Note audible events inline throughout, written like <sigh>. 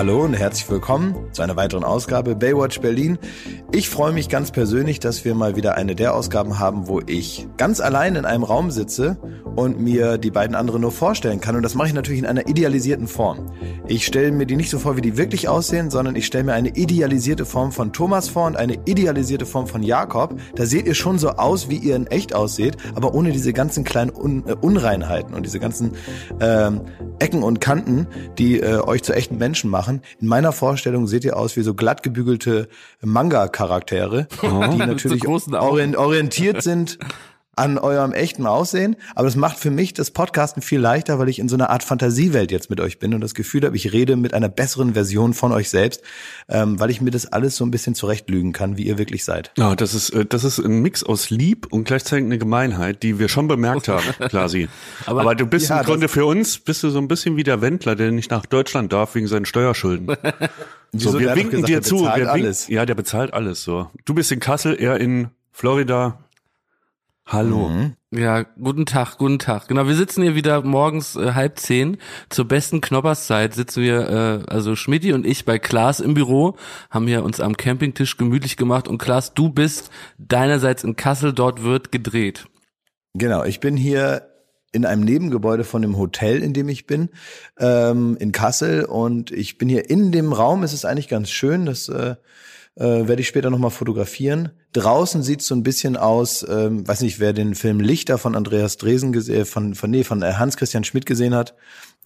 Hallo und herzlich willkommen zu einer weiteren Ausgabe Baywatch Berlin. Ich freue mich ganz persönlich, dass wir mal wieder eine der Ausgaben haben, wo ich ganz allein in einem Raum sitze und mir die beiden anderen nur vorstellen kann. Und das mache ich natürlich in einer idealisierten Form. Ich stelle mir die nicht so vor, wie die wirklich aussehen, sondern ich stelle mir eine idealisierte Form von Thomas vor und eine idealisierte Form von Jakob. Da seht ihr schon so aus, wie ihr in echt aussieht, aber ohne diese ganzen kleinen Un äh, Unreinheiten und diese ganzen ähm, Ecken und Kanten, die äh, euch zu echten Menschen machen machen. In meiner Vorstellung seht ihr aus wie so glatt gebügelte Manga-Charaktere, <laughs> die natürlich orientiert sind <laughs> an eurem echten Aussehen. Aber das macht für mich das Podcasten viel leichter, weil ich in so einer Art Fantasiewelt jetzt mit euch bin und das Gefühl habe, ich rede mit einer besseren Version von euch selbst, ähm, weil ich mir das alles so ein bisschen zurechtlügen kann, wie ihr wirklich seid. Ja, das ist, äh, das ist ein Mix aus Lieb und gleichzeitig eine Gemeinheit, die wir schon bemerkt haben, <laughs> Klasi. aber, aber, du bist ja, im Grunde für uns, bist du so ein bisschen wie der Wendler, der nicht nach Deutschland darf wegen seinen Steuerschulden. <laughs> so, wir winken gesagt, dir zu. Wir winken, ja, der bezahlt alles so. Du bist in Kassel, er in Florida, Hallo. Mhm. Ja, guten Tag, guten Tag. Genau, wir sitzen hier wieder morgens äh, halb zehn. Zur besten Knopperszeit sitzen wir, äh, also Schmidti und ich bei Klaas im Büro, haben hier uns am Campingtisch gemütlich gemacht. Und Klaas, du bist deinerseits in Kassel, dort wird gedreht. Genau, ich bin hier in einem Nebengebäude von dem Hotel, in dem ich bin, ähm, in Kassel. Und ich bin hier in dem Raum. Es ist eigentlich ganz schön. Das äh, äh, werde ich später nochmal fotografieren. Draußen sieht so ein bisschen aus, ähm, weiß nicht, wer den Film Lichter von Andreas Dresen gesehen, von, von, nee, von äh, Hans-Christian Schmidt gesehen hat,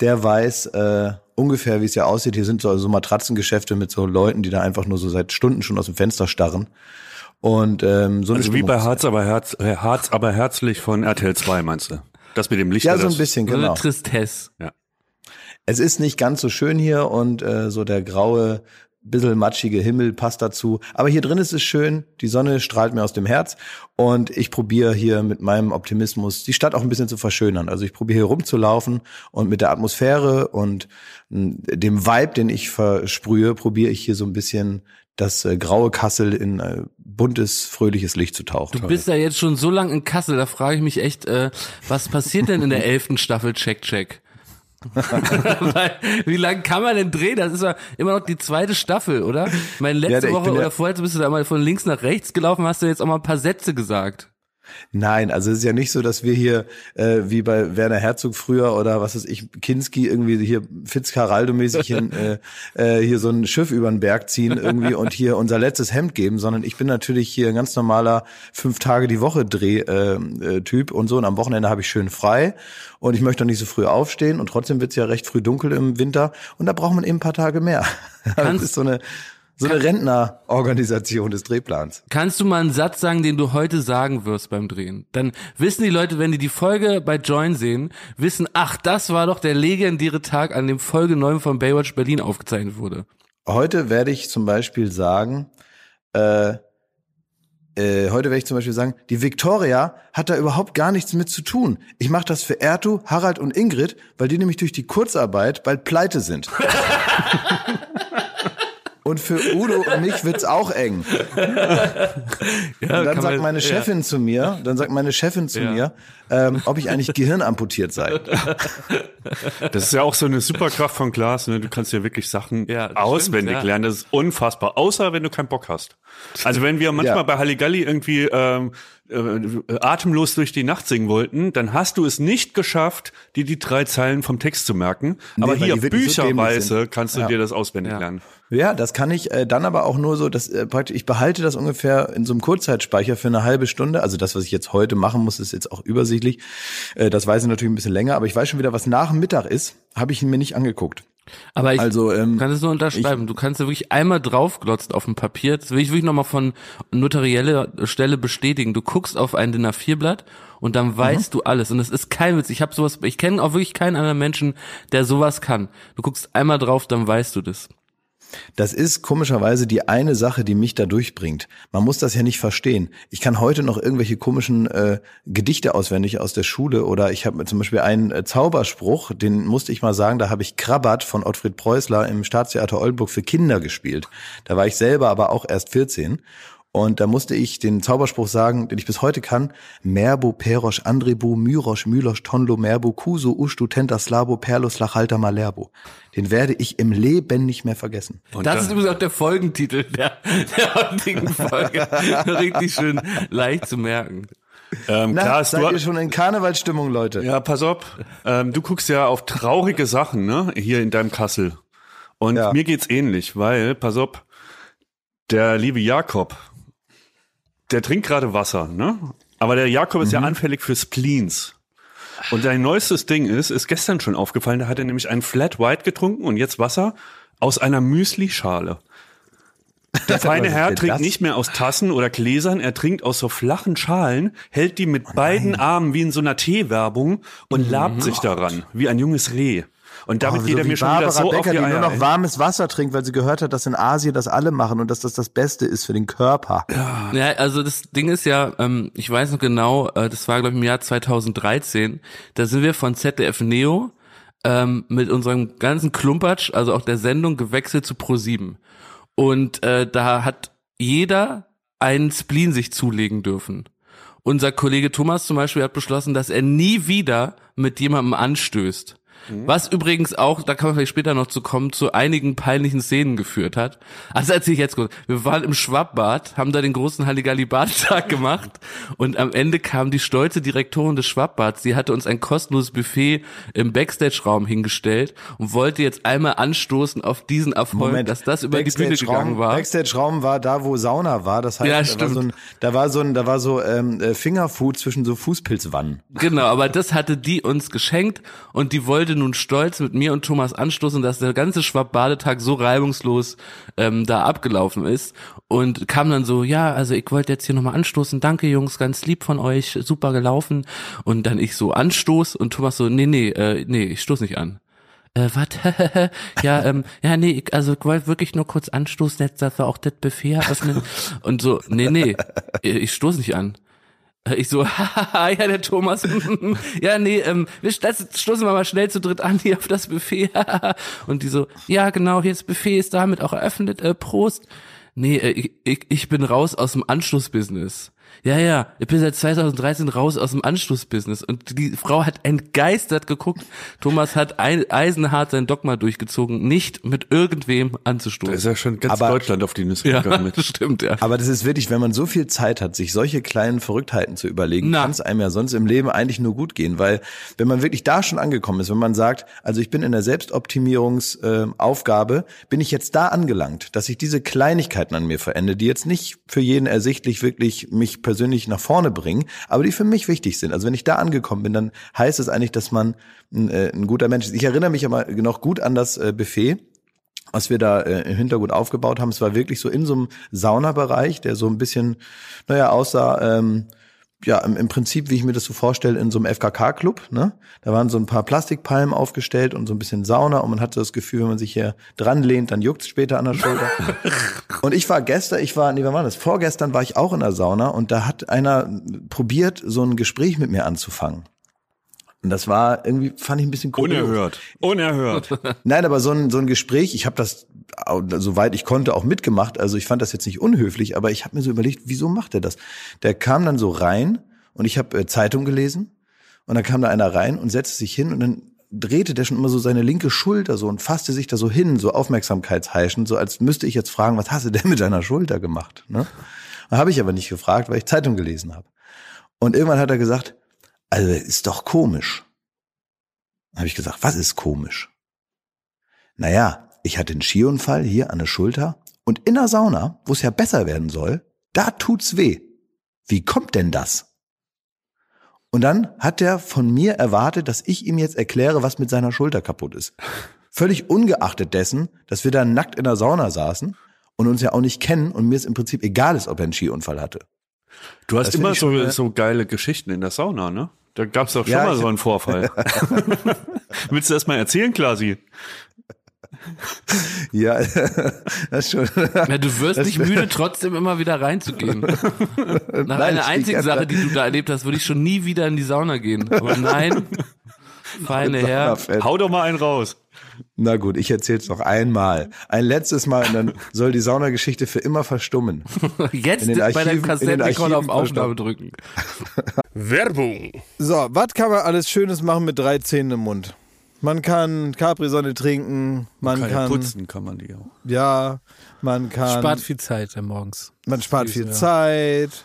der weiß äh, ungefähr, wie es ja aussieht. Hier sind so, so Matratzengeschäfte mit so Leuten, die da einfach nur so seit Stunden schon aus dem Fenster starren. Und ähm, so also wie bei Harz aber, Herz, äh, Harz aber herzlich von RTL 2, meinst du? Das mit dem Licht. Ja, so ein bisschen, genau. Eine Tristesse. Ja. Es ist nicht ganz so schön hier und äh, so der graue bisschen matschige Himmel passt dazu. Aber hier drin ist es schön, die Sonne strahlt mir aus dem Herz und ich probiere hier mit meinem Optimismus die Stadt auch ein bisschen zu verschönern. Also ich probiere hier rumzulaufen und mit der Atmosphäre und hm, dem Vibe, den ich versprühe, probiere ich hier so ein bisschen das äh, graue Kassel in äh, buntes, fröhliches Licht zu tauchen. Du bist ja jetzt schon so lang in Kassel, da frage ich mich echt, äh, was passiert denn in der <laughs> elften Staffel Check Check? <laughs> Wie lange kann man denn drehen? Das ist ja immer noch die zweite Staffel, oder? Meine letzte ja, Woche oder vorher bist du da mal von links nach rechts gelaufen, hast du jetzt auch mal ein paar Sätze gesagt. Nein, also es ist ja nicht so, dass wir hier äh, wie bei Werner Herzog früher oder was weiß ich, Kinski irgendwie hier Fitzcarraldo-mäßig <laughs> äh, äh, hier so ein Schiff über den Berg ziehen irgendwie und hier unser letztes Hemd geben, sondern ich bin natürlich hier ein ganz normaler fünf Tage die Woche Dreh-Typ äh, und so und am Wochenende habe ich schön frei und ich möchte auch nicht so früh aufstehen und trotzdem wird's ja recht früh dunkel im Winter und da braucht man eben ein paar Tage mehr. <laughs> das ist so eine so eine Rentnerorganisation des Drehplans. Kannst du mal einen Satz sagen, den du heute sagen wirst beim Drehen? Dann wissen die Leute, wenn die die Folge bei Join sehen, wissen, ach, das war doch der legendäre Tag, an dem Folge 9 von Baywatch Berlin aufgezeichnet wurde. Heute werde ich zum Beispiel sagen, äh, äh, heute werde ich zum Beispiel sagen, die Victoria hat da überhaupt gar nichts mit zu tun. Ich mache das für Ertu, Harald und Ingrid, weil die nämlich durch die Kurzarbeit bald pleite sind. <laughs> Und für Udo und mich wird's auch eng. ja, und dann sagt meine Chefin ja. zu mir, dann sagt meine Chefin zu ja. mir, ähm, ob ich eigentlich gehirnamputiert sei. Das ist ja auch so eine Superkraft von Glas. Ne? Du kannst ja wirklich Sachen auswendig stimmt, lernen. Das ist unfassbar. Außer wenn du keinen Bock hast. Also wenn wir manchmal bei Halligalli irgendwie ähm, äh, atemlos durch die Nacht singen wollten, dann hast du es nicht geschafft, dir die drei Zeilen vom Text zu merken. Aber nee, hier bücherweise so kannst du dir das auswendig lernen. Ja, das kann ich äh, dann aber auch nur so, dass äh, praktisch ich behalte das ungefähr in so einem Kurzzeitspeicher für eine halbe Stunde. Also das, was ich jetzt heute machen muss, ist jetzt auch übersichtlich. Äh, das weiß ich natürlich ein bisschen länger, aber ich weiß schon wieder, was nach dem Mittag ist, habe ich mir nicht angeguckt. Aber ich also, ähm, kann es nur unterschreiben. Ich, du kannst ja wirklich einmal draufglotzen auf dem Papier. Das will ich wirklich nochmal von notarieller Stelle bestätigen. Du guckst auf ein DIN A4-Blatt und dann weißt mhm. du alles. Und es ist kein Witz. Ich habe sowas, ich kenne auch wirklich keinen anderen Menschen, der sowas kann. Du guckst einmal drauf, dann weißt du das. Das ist komischerweise die eine Sache, die mich da durchbringt. Man muss das ja nicht verstehen. Ich kann heute noch irgendwelche komischen äh, Gedichte auswendig aus der Schule oder ich habe zum Beispiel einen äh, Zauberspruch, den musste ich mal sagen, da habe ich Krabat von Ottfried Preußler im Staatstheater Oldenburg für Kinder gespielt. Da war ich selber aber auch erst 14 Und da musste ich den Zauberspruch sagen, den ich bis heute kann. Merbo, Perosch, Andrebu, Myrosch, Mylosch, Tonlo, Merbo, Kuso, Ustu, Tenta, Slabo, Perlos, Lachalta, Malerbo. Den werde ich im Leben nicht mehr vergessen. Und das ist übrigens auch der Folgentitel der, der heutigen Folge. <laughs> Richtig schön leicht zu merken. Ähm, Na, klar, seid ihr schon in Karnevalsstimmung, Leute? Ja, pass auf. Ähm, du guckst ja auf traurige Sachen, ne? Hier in deinem Kassel. Und ja. mir geht's ähnlich, weil, pass auf, der liebe Jakob, der trinkt gerade Wasser, ne? Aber der Jakob ist mhm. ja anfällig für Spleens. Und dein neuestes Ding ist, ist gestern schon aufgefallen, da hat er nämlich ein Flat White getrunken und jetzt Wasser aus einer Müsli-Schale. Der <laughs> feine Herr trinkt das? nicht mehr aus Tassen oder Gläsern, er trinkt aus so flachen Schalen, hält die mit oh beiden Armen wie in so einer Teewerbung und mhm. labt sich daran, wie ein junges Reh. Und damit oh, geht er mir schon Barbara wieder so Becker, auf die, die nur noch warmes Wasser trinkt, weil sie gehört hat, dass in Asien das alle machen und dass das das Beste ist für den Körper. Ja, ja also das Ding ist ja, ähm, ich weiß noch genau, äh, das war glaube ich im Jahr 2013, da sind wir von ZDF Neo ähm, mit unserem ganzen Klumpatsch, also auch der Sendung, gewechselt zu Pro7. Und äh, da hat jeder einen Spleen sich zulegen dürfen. Unser Kollege Thomas zum Beispiel hat beschlossen, dass er nie wieder mit jemandem anstößt. Mhm. Was übrigens auch, da kann man vielleicht später noch zu kommen, zu einigen peinlichen Szenen geführt hat. Also erzähle ich jetzt kurz. Wir waren im Schwabbad, haben da den großen Halligalli-Badtag gemacht und am Ende kam die stolze Direktorin des Schwabbads, die hatte uns ein kostenloses Buffet im Backstage-Raum hingestellt und wollte jetzt einmal anstoßen auf diesen Erfolg, Moment, dass das über die Bühne gegangen war. Backstage-Raum war da, wo Sauna war. Das heißt, ja, stimmt. da war so ein, da war so, ein, da war so ähm, äh, Fingerfood zwischen so Fußpilzwannen. Genau, aber das hatte die uns geschenkt und die wollte wollte nun stolz mit mir und Thomas anstoßen, dass der ganze Schwab-Badetag so reibungslos ähm, da abgelaufen ist und kam dann so, ja, also ich wollte jetzt hier nochmal anstoßen, danke Jungs, ganz lieb von euch, super gelaufen und dann ich so anstoß und Thomas so, nee, nee, äh, nee, ich stoß nicht an äh, was? <laughs> ja, ähm, ja, nee, ich, also ich wollte wirklich nur kurz anstoßen, jetzt dass wir auch das Buffet eröffnen. Und so, nee, nee, ich stoße nicht an. Ich so, <laughs> ja, der Thomas. <laughs> ja, nee, ähm, wir stoßen wir mal schnell zu dritt an hier auf das Buffet. <laughs> und die so, ja, genau, hier das Buffet ist damit auch eröffnet. Äh, Prost. Nee, äh, ich, ich bin raus aus dem Anschlussbusiness. Ja, ja, ich bin seit 2013 raus aus dem Anschlussbusiness und die Frau hat entgeistert geguckt. Thomas hat ein, eisenhart sein Dogma durchgezogen, nicht mit irgendwem anzustoßen. Da ist ja schon ganz aber, Deutschland auf die Nüsse gegangen ja, mit. <laughs> Stimmt, ja. Aber das ist wirklich, wenn man so viel Zeit hat, sich solche kleinen Verrücktheiten zu überlegen, kann es einem ja sonst im Leben eigentlich nur gut gehen, weil wenn man wirklich da schon angekommen ist, wenn man sagt, also ich bin in der Selbstoptimierungsaufgabe, äh, bin ich jetzt da angelangt, dass ich diese Kleinigkeiten an mir verende, die jetzt nicht für jeden ersichtlich wirklich mich persönlich persönlich nach vorne bringen, aber die für mich wichtig sind. Also wenn ich da angekommen bin, dann heißt es eigentlich, dass man ein, äh, ein guter Mensch ist. Ich erinnere mich aber noch gut an das äh, Buffet was wir da äh, im Hintergrund aufgebaut haben. Es war wirklich so in so einem Saunabereich, der so ein bisschen, naja, aussah, ähm, ja, im, im Prinzip, wie ich mir das so vorstelle, in so einem FKK-Club. Ne? Da waren so ein paar Plastikpalmen aufgestellt und so ein bisschen Sauna und man hatte das Gefühl, wenn man sich hier dran lehnt, dann juckt's später an der Schulter. <laughs> und ich war gestern, ich war, nee, wann war das? Vorgestern war ich auch in der Sauna und da hat einer probiert, so ein Gespräch mit mir anzufangen. Und das war irgendwie, fand ich ein bisschen komisch. Unerhört. Unerhört. <laughs> Nein, aber so ein, so ein Gespräch, ich habe das, soweit ich konnte, auch mitgemacht. Also ich fand das jetzt nicht unhöflich, aber ich habe mir so überlegt, wieso macht er das? Der kam dann so rein und ich habe äh, Zeitung gelesen und dann kam da einer rein und setzte sich hin und dann drehte der schon immer so seine linke Schulter so und fasste sich da so hin, so aufmerksamkeitsheischend, so als müsste ich jetzt fragen, was hast du denn mit deiner Schulter gemacht? Ne? Habe ich aber nicht gefragt, weil ich Zeitung gelesen habe. Und irgendwann hat er gesagt, also ist doch komisch. Habe ich gesagt, was ist komisch? Naja, ich hatte einen Skiunfall hier an der Schulter und in der Sauna, wo es ja besser werden soll, da tut's weh. Wie kommt denn das? Und dann hat er von mir erwartet, dass ich ihm jetzt erkläre, was mit seiner Schulter kaputt ist. Völlig ungeachtet dessen, dass wir da nackt in der Sauna saßen und uns ja auch nicht kennen und mir es im Prinzip egal ist, ob er einen Skiunfall hatte. Du hast das immer so, schon, so geile Geschichten in der Sauna, ne? Da gab's doch schon ja, mal so einen Vorfall. <laughs> <laughs> Willst du das mal erzählen, Klasi? Ja, <laughs> das schon. Ja, du wirst nicht müde, trotzdem immer wieder reinzugehen. Nach nein, einer einzigen Sache, die du da erlebt hast, würde ich schon nie wieder in die Sauna gehen. Aber nein, feine Herr. Hau doch mal einen raus. Na gut, ich erzähl's noch einmal. Ein letztes Mal und dann soll die Saunageschichte für immer verstummen. Jetzt Archiven, bei dem Kassettenrekorder auf Aufnahme drücken. <laughs> Werbung. So, was kann man alles Schönes machen mit drei Zähnen im Mund? Man kann Capri-Sonne trinken, man, man kann, kann putzen, kann man die auch. Ja, man kann. Spart viel Zeit morgens. Man spart viel ja. Zeit.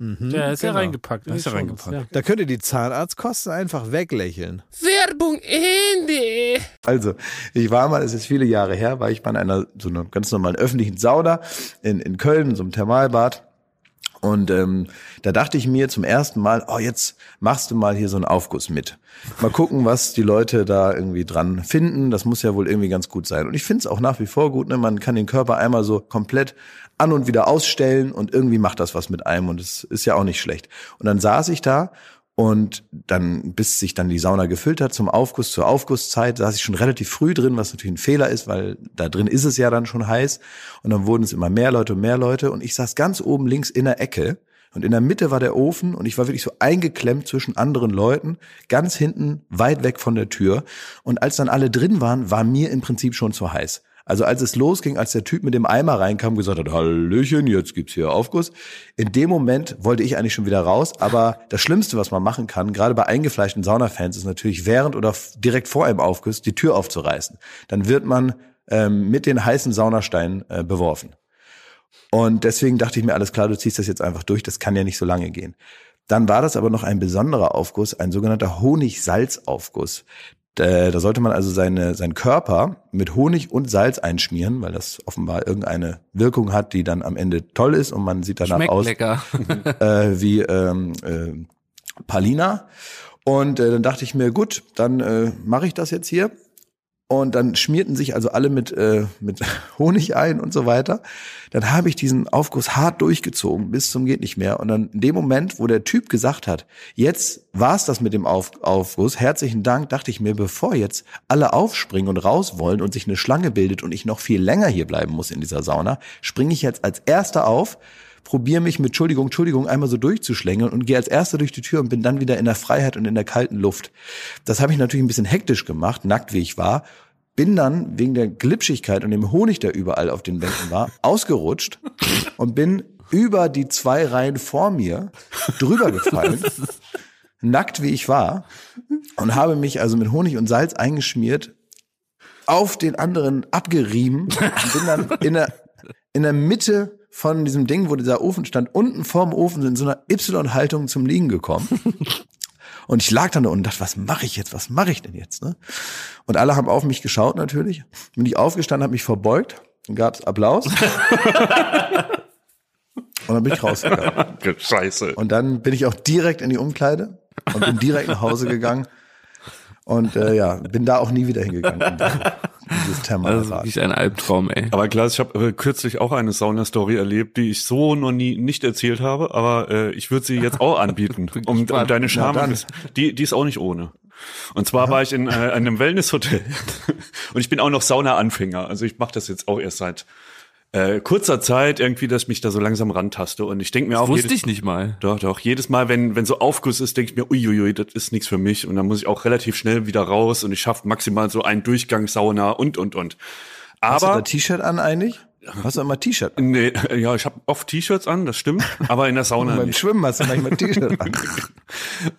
Mhm, ja, ist genau. ja reingepackt. Ist ja reingepackt. Ja. Da könnt ihr die Zahnarztkosten einfach weglächeln. Werbung Ende. Also, ich war mal, es ist viele Jahre her, war ich mal in einer so einer ganz normalen öffentlichen Sauna in, in Köln, so einem Thermalbad. Und ähm, da dachte ich mir zum ersten Mal, oh, jetzt machst du mal hier so einen Aufguss mit. Mal gucken, was die Leute da irgendwie dran finden. Das muss ja wohl irgendwie ganz gut sein. Und ich finde es auch nach wie vor gut. Ne? Man kann den Körper einmal so komplett an und wieder ausstellen und irgendwie macht das was mit einem und es ist ja auch nicht schlecht. Und dann saß ich da und dann, bis sich dann die Sauna gefüllt hat zum Aufguss, zur Aufgusszeit, saß ich schon relativ früh drin, was natürlich ein Fehler ist, weil da drin ist es ja dann schon heiß. Und dann wurden es immer mehr Leute und mehr Leute. Und ich saß ganz oben links in der Ecke. Und in der Mitte war der Ofen und ich war wirklich so eingeklemmt zwischen anderen Leuten, ganz hinten, weit weg von der Tür. Und als dann alle drin waren, war mir im Prinzip schon zu heiß. Also als es losging, als der Typ mit dem Eimer reinkam, gesagt hat, Hallöchen, jetzt gibt's hier Aufguss. In dem Moment wollte ich eigentlich schon wieder raus. Aber das Schlimmste, was man machen kann, gerade bei eingefleischten Saunafans, ist natürlich während oder direkt vor einem Aufguss die Tür aufzureißen. Dann wird man ähm, mit den heißen Saunasteinen äh, beworfen. Und deswegen dachte ich mir, alles klar, du ziehst das jetzt einfach durch, das kann ja nicht so lange gehen. Dann war das aber noch ein besonderer Aufguss, ein sogenannter Honig-Salz-Aufguss. Äh, da sollte man also seine, seinen Körper mit Honig und Salz einschmieren, weil das offenbar irgendeine Wirkung hat, die dann am Ende toll ist und man sieht danach Schmeckt aus lecker. <laughs> äh, wie ähm, äh, Palina. Und äh, dann dachte ich mir, gut, dann äh, mache ich das jetzt hier. Und dann schmierten sich also alle mit, äh, mit <laughs> Honig ein und so weiter. Dann habe ich diesen Aufguss hart durchgezogen bis zum geht nicht mehr. Und dann in dem Moment, wo der Typ gesagt hat, jetzt war's das mit dem Auf Aufguss, herzlichen Dank, dachte ich mir, bevor jetzt alle aufspringen und raus wollen und sich eine Schlange bildet und ich noch viel länger hier bleiben muss in dieser Sauna, springe ich jetzt als erster auf, probiere mich mit Entschuldigung, Entschuldigung einmal so durchzuschlängeln und gehe als erster durch die Tür und bin dann wieder in der Freiheit und in der kalten Luft. Das habe ich natürlich ein bisschen hektisch gemacht, nackt wie ich war, bin dann wegen der Glitschigkeit und dem Honig, der überall auf den Bänken war, <laughs> ausgerutscht und bin über die zwei Reihen vor mir drüber gefallen, nackt wie ich war, und habe mich also mit Honig und Salz eingeschmiert, auf den anderen abgerieben und bin dann in der, in der Mitte von diesem Ding, wo dieser Ofen stand, unten vorm Ofen in so einer Y-Haltung zum Liegen gekommen. <laughs> Und ich lag dann da und dachte, was mache ich jetzt? Was mache ich denn jetzt? Ne? Und alle haben auf mich geschaut natürlich. Bin ich aufgestanden, habe mich verbeugt, dann gab's Applaus. <laughs> und dann bin ich rausgegangen. Scheiße. Und dann bin ich auch direkt in die Umkleide und bin direkt nach Hause gegangen. Und äh, ja, bin da auch nie wieder hingegangen. Dieses <laughs> Thermalbad. Das ist wirklich ein Albtraum, ey. Aber klar, ich habe äh, kürzlich auch eine Sauna-Story erlebt, die ich so noch nie nicht erzählt habe, aber äh, ich würde sie jetzt auch anbieten, <laughs> um, um deine Scham. Die, die ist auch nicht ohne. Und zwar war ich in äh, einem Wellnesshotel <laughs> und ich bin auch noch Sauna-Anfänger. Also ich mache das jetzt auch erst seit äh, kurzer Zeit irgendwie, dass ich mich da so langsam rantaste. Und ich denke mir das auch. Wusste jedes, ich nicht mal. Doch, doch. Jedes Mal, wenn, wenn so Aufguss ist, denke ich mir, uiuiui, das ist nichts für mich. Und dann muss ich auch relativ schnell wieder raus und ich schaffe maximal so einen Durchgang Sauna und und und. Aber. Hast du da T-Shirt an eigentlich? Hast du immer T-Shirt an? Nee, ja, ich habe oft T-Shirts an, das stimmt, aber in der <laughs> Sauna Beim nicht. Schwimmen hast du manchmal T-Shirt an. Das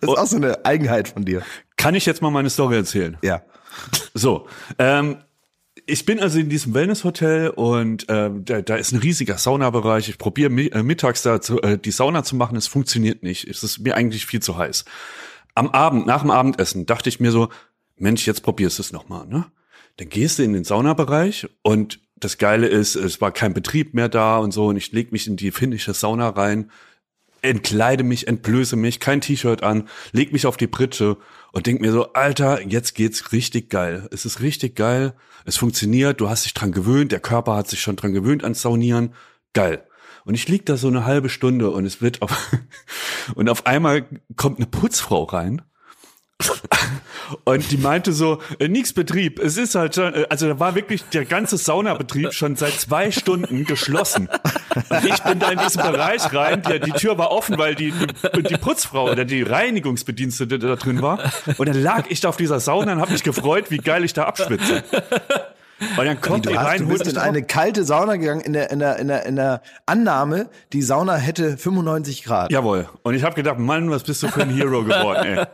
<laughs> ist auch so eine Eigenheit von dir. Kann ich jetzt mal meine Story erzählen? Ja. So, ähm, ich bin also in diesem Wellnesshotel und äh, da, da ist ein riesiger Saunabereich. Ich probiere mi äh, mittags da zu, äh, die Sauna zu machen. Es funktioniert nicht. Es ist mir eigentlich viel zu heiß. Am Abend, nach dem Abendessen, dachte ich mir so, Mensch, jetzt probierst du es nochmal, ne? Dann gehst du in den Saunabereich und das Geile ist, es war kein Betrieb mehr da und so und ich leg mich in die finnische Sauna rein, entkleide mich, entblöße mich, kein T-Shirt an, leg mich auf die Pritsche und denk mir so, Alter, jetzt geht's richtig geil. Es ist richtig geil. Es funktioniert. Du hast dich dran gewöhnt. Der Körper hat sich schon dran gewöhnt ans Saunieren. Geil. Und ich lieg da so eine halbe Stunde und es wird auf, <laughs> und auf einmal kommt eine Putzfrau rein <laughs> und die meinte so, äh, nix Betrieb, es ist halt schon, äh, also da war wirklich der ganze Saunabetrieb schon seit zwei Stunden geschlossen. Und ich bin da in diesen Bereich rein, die, die Tür war offen, weil die, die, die Putzfrau oder die Reinigungsbedienstete da drin war. Und dann lag ich da auf dieser Sauna und habe mich gefreut, wie geil ich da abschwitze. Weil dann kommt du, die rein, du bist in eine kalte Sauna gegangen, in der, in der, in der, in der Annahme, die Sauna hätte 95 Grad. Jawohl. Und ich habe gedacht, Mann, was bist du für ein Hero geworden, ey.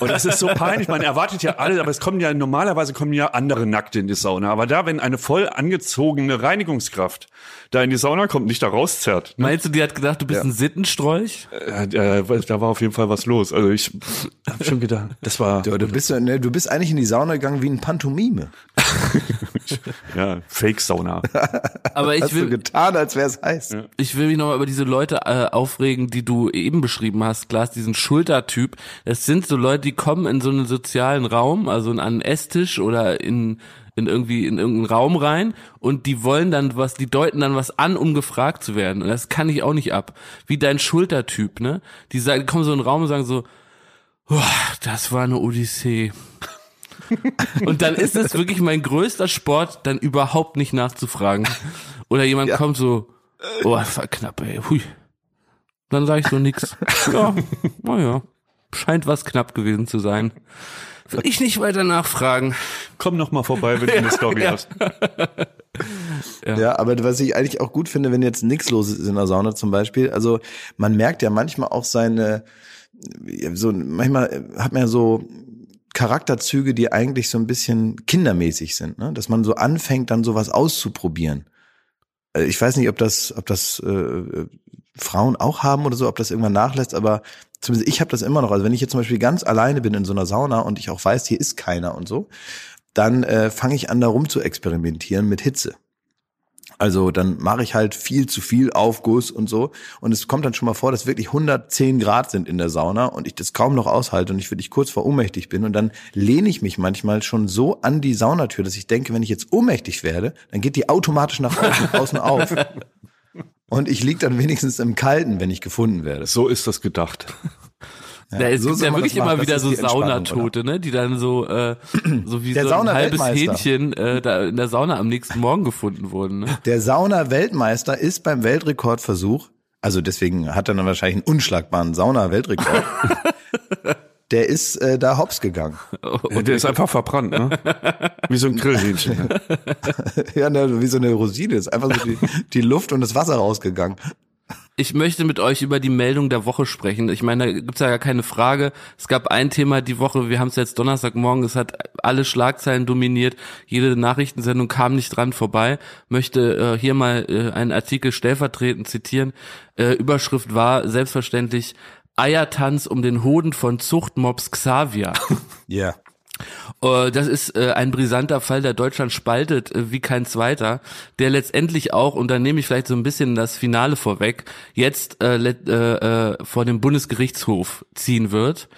Und das ist so peinlich. Man erwartet ja alle, aber es kommen ja normalerweise kommen ja andere Nackte in die Sauna. Aber da, wenn eine voll angezogene Reinigungskraft da in die Sauna kommt, nicht da rauszerrt. Ne? Meinst du, die hat gedacht, du bist ja. ein Sittenstrolch? Äh, äh, da war auf jeden Fall was los. Also ich habe schon gedacht, das war. Du, du bist ne, du bist eigentlich in die Sauna gegangen wie ein Pantomime. <laughs> ja, Fake-Sauna. Aber ich Hast will du getan, als wäre es heiß. Ja. Ich will mich nochmal über diese Leute äh, aufregen, die du eben beschrieben hast, Klaas, diesen Schultertyp. Es sind so Leute, die kommen in so einen sozialen Raum, also an einen Esstisch oder in in irgendwie in irgendeinen Raum rein und die wollen dann was, die deuten dann was an, um gefragt zu werden. Und das kann ich auch nicht ab. Wie dein Schultertyp, ne? Die sagen, die kommen so in den Raum und sagen so, oh, das war eine Odyssee. <laughs> und dann ist es wirklich mein größter Sport, dann überhaupt nicht nachzufragen. Oder jemand ja. kommt so, oh, das war knapp, ey. Hui. Dann sage ich so nix. <laughs> Ja, naja, scheint was knapp gewesen zu sein. Will ich nicht weiter nachfragen. Komm noch mal vorbei, wenn du eine <laughs> Story ja. hast. Ja. ja. aber was ich eigentlich auch gut finde, wenn jetzt nichts los ist in der Sauna zum Beispiel, also man merkt ja manchmal auch seine, so manchmal hat man ja so Charakterzüge, die eigentlich so ein bisschen kindermäßig sind, ne? dass man so anfängt, dann sowas auszuprobieren. Äh, ich weiß nicht, ob das, ob das äh, Frauen auch haben oder so, ob das irgendwann nachlässt, aber zumindest ich habe das immer noch. Also wenn ich jetzt zum Beispiel ganz alleine bin in so einer Sauna und ich auch weiß, hier ist keiner und so, dann äh, fange ich an, da rum zu experimentieren mit Hitze. Also dann mache ich halt viel zu viel Aufguss und so. Und es kommt dann schon mal vor, dass wirklich 110 Grad sind in der Sauna und ich das kaum noch aushalte und ich wirklich kurz vor ohnmächtig bin. Und dann lehne ich mich manchmal schon so an die Saunatür, dass ich denke, wenn ich jetzt ohnmächtig werde, dann geht die automatisch nach außen <laughs> auf. Und ich lieg dann wenigstens im Kalten, wenn ich gefunden werde. So ist das gedacht. <laughs> Ja, da ist so ja wirklich immer wieder so Saunatote, ne, die dann so äh, <clears throat> so wie der so ein halbes Hähnchen äh, da in der Sauna am nächsten Morgen gefunden wurden. Ne? Der Sauna-Weltmeister ist beim Weltrekordversuch, also deswegen hat er dann wahrscheinlich einen unschlagbaren Sauna-Weltrekord. <laughs> der ist äh, da hops gegangen. Oh, der ist einfach verbrannt, ne? <laughs> Wie so ein Grillhähnchen. <laughs> ja, ne, wie so eine Rosine. Ist einfach so die, die Luft und das Wasser rausgegangen. ich möchte mit euch über die Meldung der Woche sprechen. Ich meine, da gibt's ja gar keine Frage. Es gab ein Thema die Woche, wir haben es jetzt Donnerstagmorgen, es hat alle Schlagzeilen dominiert, jede Nachrichtensendung kam nicht dran vorbei. Möchte äh, hier mal äh, einen Artikel stellvertretend zitieren. Äh, Überschrift war selbstverständlich Eiertanz um den Hoden von Zuchtmobs Xavier. <laughs> Ja. Yeah. Äh, das ist äh, ein brisanter Fall, der Deutschland spaltet äh, wie kein zweiter, der letztendlich auch, und da nehme ich vielleicht so ein bisschen das Finale vorweg, jetzt äh, äh, vor dem Bundesgerichtshof ziehen wird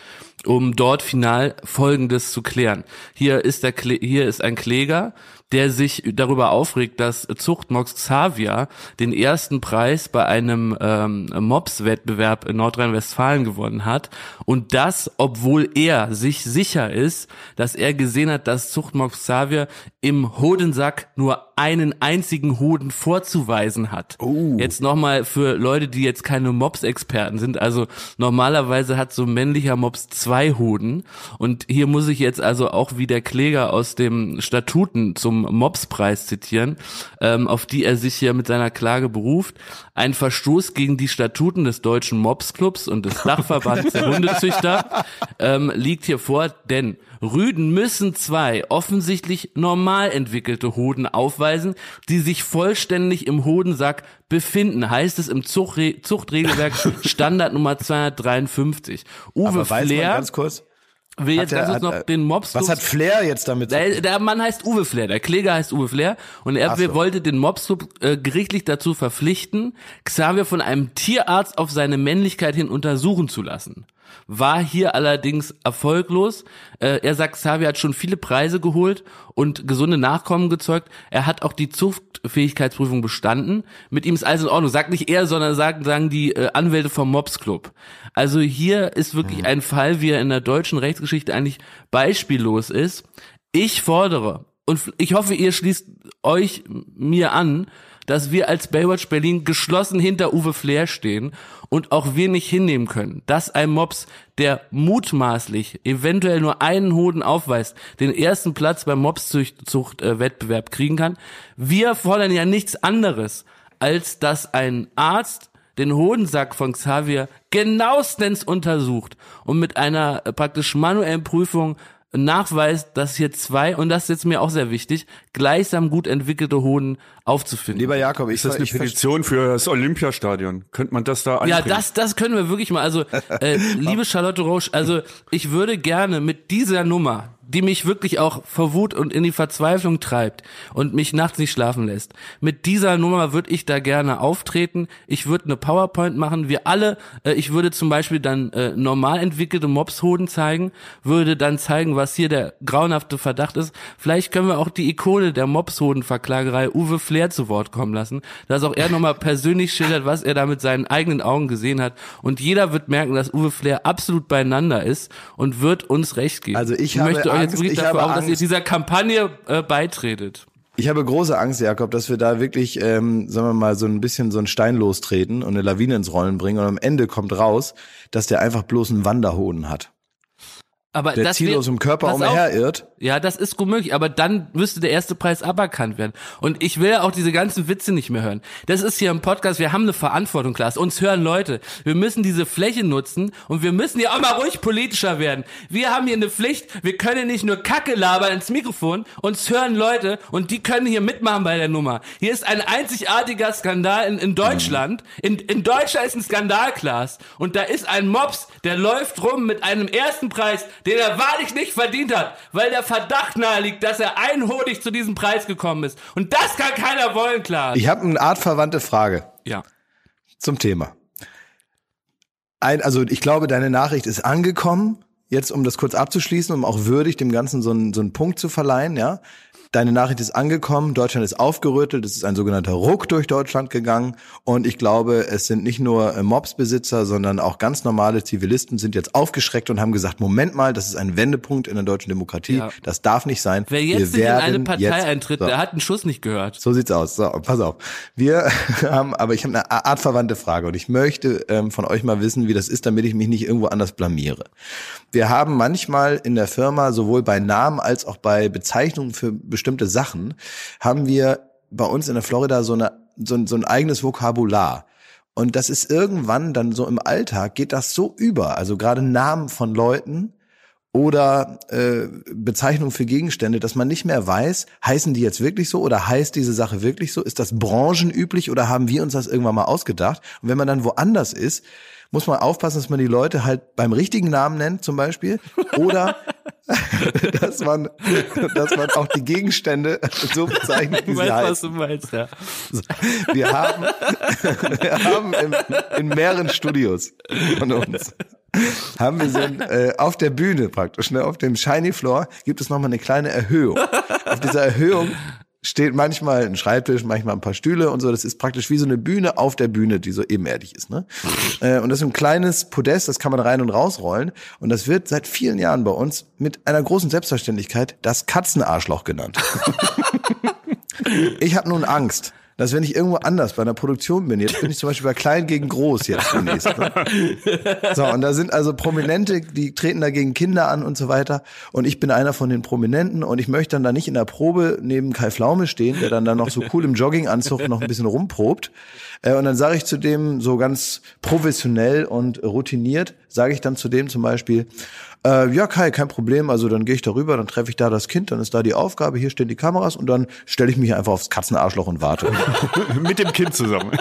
um dort final Folgendes zu klären. Hier ist der hier ist ein Kläger, der sich darüber aufregt, dass Zuchtmox Xavier den ersten Preis bei einem ähm, Mops-Wettbewerb in Nordrhein-Westfalen gewonnen hat und das, obwohl er sich sicher ist, dass er gesehen hat, dass Zuchtmox Xavier im Hodensack nur einen einzigen Hoden vorzuweisen hat. Oh. Jetzt nochmal für Leute, die jetzt keine Mops-Experten sind. Also normalerweise hat so ein männlicher Mops zwei Hoden. Und hier muss ich jetzt also auch wie der Kläger aus dem Statuten zum Mopspreis zitieren, ähm, auf die er sich hier mit seiner Klage beruft. Ein Verstoß gegen die Statuten des Deutschen Mopsclubs und des Dachverbands <laughs> der Hundezüchter ähm, liegt hier vor, denn Rüden müssen zwei offensichtlich normal entwickelte Hoden aufweisen, die sich vollständig im Hodensack befinden, heißt es im Zuchtre Zuchtregelwerk <laughs> Standard Nummer 253. Uwe Aber Flair, ganz kurz, will jetzt ganz kurz noch den Mops. Was hat Flair jetzt damit zu tun? Der, der Mann heißt Uwe Flair, der Kläger heißt Uwe Flair und er so. wollte den Mobsclub äh, gerichtlich dazu verpflichten, Xavier von einem Tierarzt auf seine Männlichkeit hin untersuchen zu lassen war hier allerdings erfolglos. Äh, er sagt, Xavier hat schon viele Preise geholt und gesunde Nachkommen gezeugt. Er hat auch die Zuchtfähigkeitsprüfung bestanden. Mit ihm ist alles in Ordnung. Sagt nicht er, sondern sagen, sagen die äh, Anwälte vom Mobs Club. Also hier ist wirklich mhm. ein Fall, wie er in der deutschen Rechtsgeschichte eigentlich beispiellos ist. Ich fordere, und ich hoffe, ihr schließt euch mir an, dass wir als Baywatch Berlin geschlossen hinter Uwe Flair stehen und auch wir nicht hinnehmen können, dass ein Mops, der mutmaßlich eventuell nur einen Hoden aufweist, den ersten Platz beim Mopszucht-Wettbewerb kriegen kann. Wir fordern ja nichts anderes, als dass ein Arzt den Hodensack von Xavier genauestens untersucht und mit einer praktisch manuellen Prüfung nachweist, dass hier zwei, und das ist jetzt mir auch sehr wichtig, gleichsam gut entwickelte Hoden aufzufinden. Lieber Jakob, ich ist das eine Petition für das Olympiastadion? Könnte man das da anbringen? Ja, das, das können wir wirklich mal. Also, äh, <laughs> liebe Charlotte Roche, also ich würde gerne mit dieser Nummer die mich wirklich auch vor Wut und in die Verzweiflung treibt und mich nachts nicht schlafen lässt. Mit dieser Nummer würde ich da gerne auftreten. Ich würde eine PowerPoint machen. Wir alle, äh, ich würde zum Beispiel dann äh, normal entwickelte Mopshoden zeigen, würde dann zeigen, was hier der grauenhafte Verdacht ist. Vielleicht können wir auch die Ikone der Mopshoden-Verklagerei Uwe Flair zu Wort kommen lassen, dass auch er nochmal persönlich schildert, was er da mit seinen eigenen Augen gesehen hat. Und jeder wird merken, dass Uwe Flair absolut beieinander ist und wird uns recht geben. Also ich, ich habe euch jetzt wirklich dafür auch, dass ihr dieser Kampagne äh, beitretet. Ich habe große Angst, Jakob, dass wir da wirklich, ähm, sagen wir mal, so ein bisschen so einen Stein lostreten und eine Lawine ins Rollen bringen und am Ende kommt raus, dass der einfach bloß einen Wanderhoden hat. Aber der das ziellos im Körper umherirrt. Ja, das ist gut möglich, aber dann müsste der erste Preis aberkannt werden. Und ich will ja auch diese ganzen Witze nicht mehr hören. Das ist hier ein Podcast, wir haben eine Verantwortung, Klaas. Uns hören Leute. Wir müssen diese Fläche nutzen und wir müssen ja auch mal ruhig politischer werden. Wir haben hier eine Pflicht, wir können nicht nur Kacke labern ins Mikrofon, uns hören Leute und die können hier mitmachen bei der Nummer. Hier ist ein einzigartiger Skandal in, in Deutschland. In, in Deutschland ist ein Skandal, Klaas. Und da ist ein Mops, der läuft rum mit einem ersten Preis, den er wahrlich nicht verdient hat, weil der Verdacht nahe liegt, dass er einhodig zu diesem Preis gekommen ist. Und das kann keiner wollen, klar. Ich habe eine artverwandte Frage. Ja. Zum Thema. Ein, also ich glaube, deine Nachricht ist angekommen. Jetzt, um das kurz abzuschließen, um auch würdig dem Ganzen so einen, so einen Punkt zu verleihen, ja. Deine Nachricht ist angekommen, Deutschland ist aufgerüttelt, es ist ein sogenannter Ruck durch Deutschland gegangen und ich glaube, es sind nicht nur äh, Mobsbesitzer, sondern auch ganz normale Zivilisten sind jetzt aufgeschreckt und haben gesagt, Moment mal, das ist ein Wendepunkt in der deutschen Demokratie, ja. das darf nicht sein. Wer jetzt in eine Partei jetzt, eintritt, so. der hat einen Schuss nicht gehört. So sieht's aus. So, pass auf. Wir <laughs> haben, aber ich habe eine artverwandte Frage und ich möchte ähm, von euch mal wissen, wie das ist, damit ich mich nicht irgendwo anders blamiere. Wir haben manchmal in der Firma sowohl bei Namen als auch bei Bezeichnungen für bestimmte Sachen haben wir bei uns in der Florida so, eine, so, ein, so ein eigenes Vokabular. Und das ist irgendwann dann so im Alltag geht das so über. Also gerade Namen von Leuten oder äh, Bezeichnung für Gegenstände, dass man nicht mehr weiß, heißen die jetzt wirklich so oder heißt diese Sache wirklich so? Ist das branchenüblich oder haben wir uns das irgendwann mal ausgedacht? Und wenn man dann woanders ist, muss man aufpassen, dass man die Leute halt beim richtigen Namen nennt zum Beispiel oder <laughs> <laughs> dass man, dass man auch die Gegenstände <laughs> so bezeichnet, wie sie heißen. was du meinst, ja. Wir haben, <laughs> wir haben im, in mehreren Studios von uns haben wir so ein, äh, auf der Bühne praktisch, ne, auf dem Shiny Floor gibt es nochmal eine kleine Erhöhung. Auf dieser Erhöhung steht manchmal ein Schreibtisch, manchmal ein paar Stühle und so. Das ist praktisch wie so eine Bühne auf der Bühne, die so ebenerdig ist. Ne? <laughs> Äh, und das ist ein kleines Podest, das kann man rein und rausrollen. Und das wird seit vielen Jahren bei uns mit einer großen Selbstverständlichkeit das Katzenarschloch genannt. <laughs> ich habe nun Angst, dass wenn ich irgendwo anders bei einer Produktion bin, jetzt bin ich zum Beispiel bei Klein gegen Groß jetzt demnächst. Ne? <laughs> So, und da sind also Prominente, die treten da gegen Kinder an und so weiter. Und ich bin einer von den Prominenten und ich möchte dann da nicht in der Probe neben Kai Flaume stehen, der dann da noch so cool im Jogginganzug noch ein bisschen rumprobt. Äh, und dann sage ich zu dem so ganz professionell und routiniert, sage ich dann zu dem zum Beispiel, äh, ja, Kai, kein Problem. Also dann gehe ich darüber, dann treffe ich da das Kind, dann ist da die Aufgabe, hier stehen die Kameras und dann stelle ich mich einfach aufs Katzenarschloch und warte. <laughs> Mit dem Kind zusammen.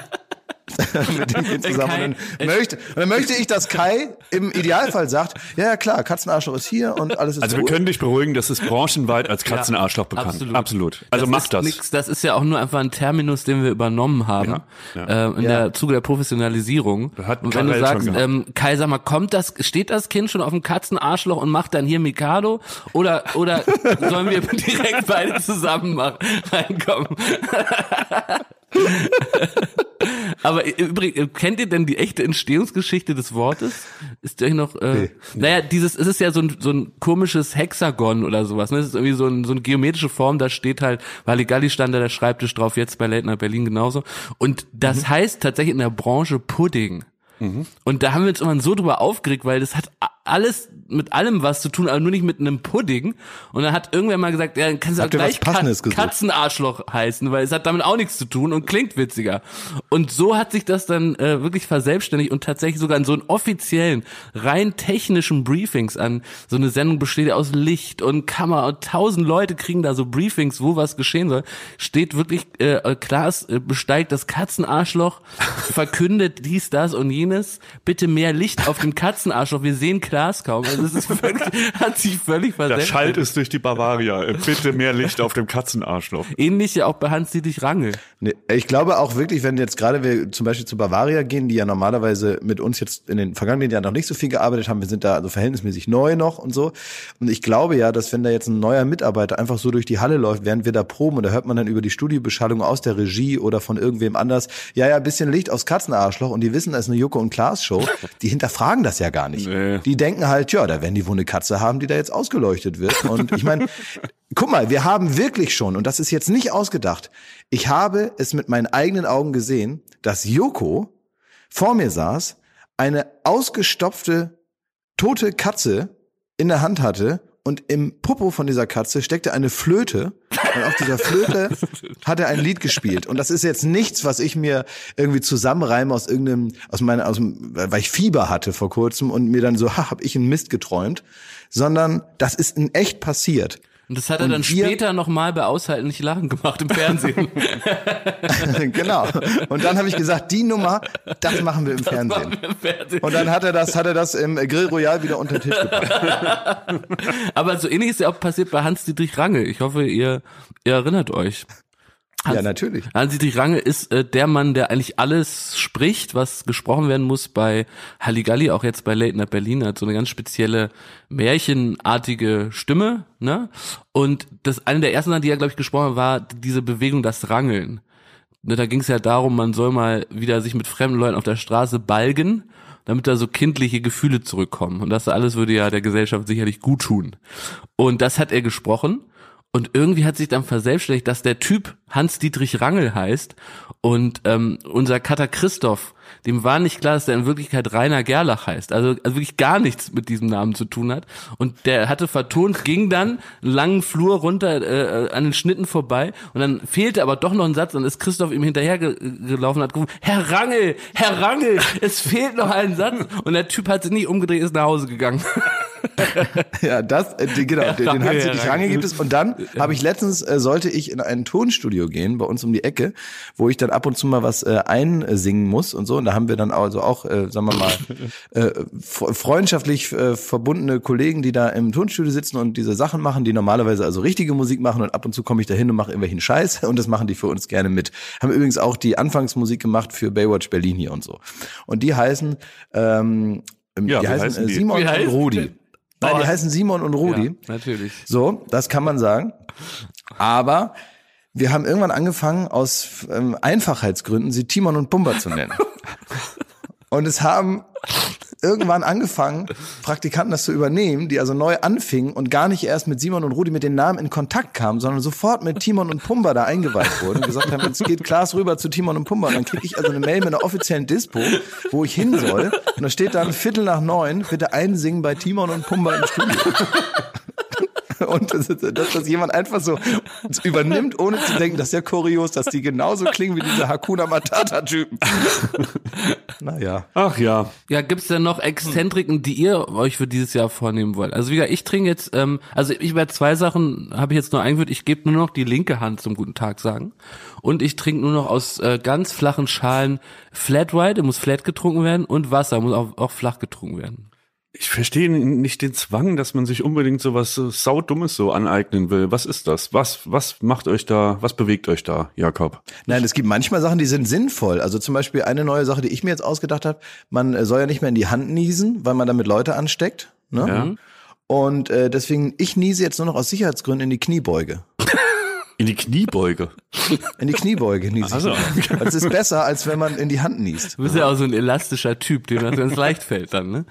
<laughs> mit dem Kind zusammen. und, dann möchte, und dann möchte ich, dass Kai im Idealfall sagt, ja, ja klar, Katzenarschloch ist hier und alles ist Also wir können dich beruhigen, das ist branchenweit als Katzenarschloch ja, bekannt. Absolut. absolut. Also das mach das. Nix, das ist ja auch nur einfach ein Terminus, den wir übernommen haben ja, ja. Äh, in der Zuge der Professionalisierung. Und wenn du sagst, ähm, Kai, sag mal, kommt das, steht das Kind schon auf dem Katzenarschloch und macht dann hier Mikado? Oder oder <laughs> sollen wir <laughs> direkt beide zusammen machen, reinkommen? Aber übrigens, kennt ihr denn die echte Entstehungsgeschichte des Wortes? Ist euch noch, äh, nee. naja, dieses, es ist ja so ein, so ein komisches Hexagon oder sowas, ne? Es ist irgendwie so, ein, so eine geometrische Form, da steht halt, Galli stand da der Schreibtisch drauf, jetzt bei Late Night Berlin genauso. Und das mhm. heißt tatsächlich in der Branche Pudding. Mhm. Und da haben wir uns immer so drüber aufgeregt, weil das hat alles mit allem was zu tun, aber nur nicht mit einem Pudding. Und dann hat irgendwer mal gesagt, ja, dann kannst du auch gleich Ka Katzenarschloch heißen, weil es hat damit auch nichts zu tun und klingt witziger. Und so hat sich das dann äh, wirklich verselbstständigt und tatsächlich sogar in so einen offiziellen, rein technischen Briefings an. So eine Sendung besteht aus Licht und Kamera und tausend Leute kriegen da so Briefings, wo was geschehen soll, steht wirklich äh, Klaas äh, besteigt das Katzenarschloch, <laughs> verkündet dies, das und jenes, bitte mehr Licht auf dem Katzenarschloch, wir sehen Klaas kaum. Also es ist völlig, <laughs> hat sich völlig versetzt. Der schallt es durch die Bavaria. Bitte mehr Licht auf dem Katzenarschloch. Ähnlich ja auch bei Hans-Dietrich Range. Nee, ich glaube auch wirklich, wenn jetzt gerade wir zum Beispiel zu Bavaria gehen, die ja normalerweise mit uns jetzt in den vergangenen Jahren noch nicht so viel gearbeitet haben, wir sind da also verhältnismäßig neu noch und so. Und ich glaube ja, dass wenn da jetzt ein neuer Mitarbeiter einfach so durch die Halle läuft, während wir da proben, und da hört man dann über die Studiobeschallung aus der Regie oder von irgendwem anders, ja, ja, ein bisschen Licht aufs Katzenarschloch und die wissen, das ist eine Joko und Klaas Show. Die hinterfragen das ja gar nicht. Nee. Die denken halt, ja, da werden die wohl eine Katze haben, die da jetzt ausgeleuchtet wird. Und ich meine, guck mal, wir haben wirklich schon, und das ist jetzt nicht ausgedacht, ich habe es mit meinen eigenen Augen gesehen, dass Joko vor mir saß, eine ausgestopfte, tote Katze in der Hand hatte und im Popo von dieser Katze steckte eine Flöte. Und auf dieser Flöte <laughs> hat er ein Lied gespielt. Und das ist jetzt nichts, was ich mir irgendwie zusammenreime aus irgendeinem aus meiner aus dem, weil ich Fieber hatte vor kurzem und mir dann so ha, hab ich einen Mist geträumt, sondern das ist in echt passiert. Und das hat er und dann später nochmal bei Aushalten nicht lachen gemacht im Fernsehen. <laughs> genau. Und dann habe ich gesagt, die Nummer, das machen wir im, Fernsehen. Wir im Fernsehen. Und dann hat er das, hat er das im Grill Royal wieder unter den Tisch gebracht. <laughs> Aber so ähnlich ist ja auch passiert bei Hans-Dietrich Range. Ich hoffe, ihr, ihr erinnert euch. Hans, ja, natürlich. Hans-Dietrich Range ist äh, der Mann, der eigentlich alles spricht, was gesprochen werden muss bei Halligalli, auch jetzt bei Late Night Berlin, hat so eine ganz spezielle märchenartige Stimme, ne? Und das eine der ersten Sachen, die er, glaube ich, gesprochen hat, war diese Bewegung, das Rangeln. Ne, da ging es ja darum, man soll mal wieder sich mit fremden Leuten auf der Straße balgen, damit da so kindliche Gefühle zurückkommen. Und das alles würde ja der Gesellschaft sicherlich gut tun. Und das hat er gesprochen Und irgendwie hat sich dann verselbstständigt, dass der Typ Hans-Dietrich Rangel heißt. Und ähm, unser Kater Christoph, dem war nicht klar, dass der in Wirklichkeit Rainer Gerlach heißt. Also, also wirklich gar nichts mit diesem Namen zu tun hat. Und der hatte vertont, ging dann einen langen Flur runter äh, an den Schnitten vorbei und dann fehlte aber doch noch ein Satz und ist Christoph ihm hinterhergelaufen und hat gerufen, Herr Rangel, Herr Rangel, es fehlt noch ein Satz. Und der Typ hat sich nicht umgedreht, ist nach Hause gegangen. <laughs> ja, das, äh, genau, ja, den Hans Dietrich Rangel gibt es. Und dann habe ich letztens, äh, sollte ich in ein Tonstudio gehen, bei uns um die Ecke, wo ich dann ab und zu mal was äh, einsingen muss und so. Und da haben wir dann also auch, äh, sagen wir mal, <laughs> äh, freundschaftlich äh, verbundene Kollegen, die da im Tonstudio sitzen und diese Sachen machen, die normalerweise also richtige Musik machen. Und ab und zu komme ich da hin und mache irgendwelchen Scheiß. <laughs> Und das machen die für uns gerne mit. Haben übrigens auch die Anfangsmusik gemacht für Baywatch Berlin hier und so. Und die heißen, ähm, ja, die heißen, heißen äh, die? Simon und Rudi. Nein, die heißen Simon und Rudi. Ja, natürlich. So, das kann man sagen. Aber wir haben irgendwann angefangen, aus ähm, Einfachheitsgründen sie Timon und Pumba zu nennen. <laughs> und es haben irgendwann angefangen, Praktikanten das zu übernehmen, die also neu anfingen und gar nicht erst mit Simon und Rudi mit den Namen in Kontakt kamen, sondern sofort mit Timon und Pumba da eingeweiht wurden und gesagt haben, jetzt geht Klaas rüber zu Timon und Pumba. Und dann kriege ich also eine Mail mit einer offiziellen Dispo, wo ich hin soll. Und da steht dann Viertel nach neun, bitte einsingen bei Timon und Pumba im Studio. <laughs> Und dass, dass das jemand einfach so übernimmt, ohne zu denken, das ist ja kurios, dass die genauso klingen wie diese Hakuna Matata-Typen. <laughs> naja. Ach ja. Ja, gibt's denn noch Exzentriken, die ihr euch für dieses Jahr vornehmen wollt? Also wie gesagt, ich trinke jetzt, ähm, also ich werde zwei Sachen, habe ich jetzt nur eingeführt, ich gebe nur noch die linke Hand zum guten Tag sagen. Und ich trinke nur noch aus äh, ganz flachen Schalen Flat White, muss flat getrunken werden und Wasser muss auch, auch flach getrunken werden. Ich verstehe nicht den Zwang, dass man sich unbedingt so was saudummes so aneignen will. Was ist das? Was, was macht euch da, was bewegt euch da, Jakob? Nein, es gibt manchmal Sachen, die sind sinnvoll. Also zum Beispiel eine neue Sache, die ich mir jetzt ausgedacht habe. Man äh, soll ja nicht mehr in die Hand niesen, weil man damit Leute ansteckt. Ne? Ja. Und äh, deswegen, ich niese jetzt nur noch aus Sicherheitsgründen in die Kniebeuge. In die Kniebeuge. <laughs> In die Kniebeuge niest. Also. Das ist besser, als wenn man in die Hand niest. Du bist ja auch so ein elastischer Typ, dem das ganz leicht fällt dann, ne?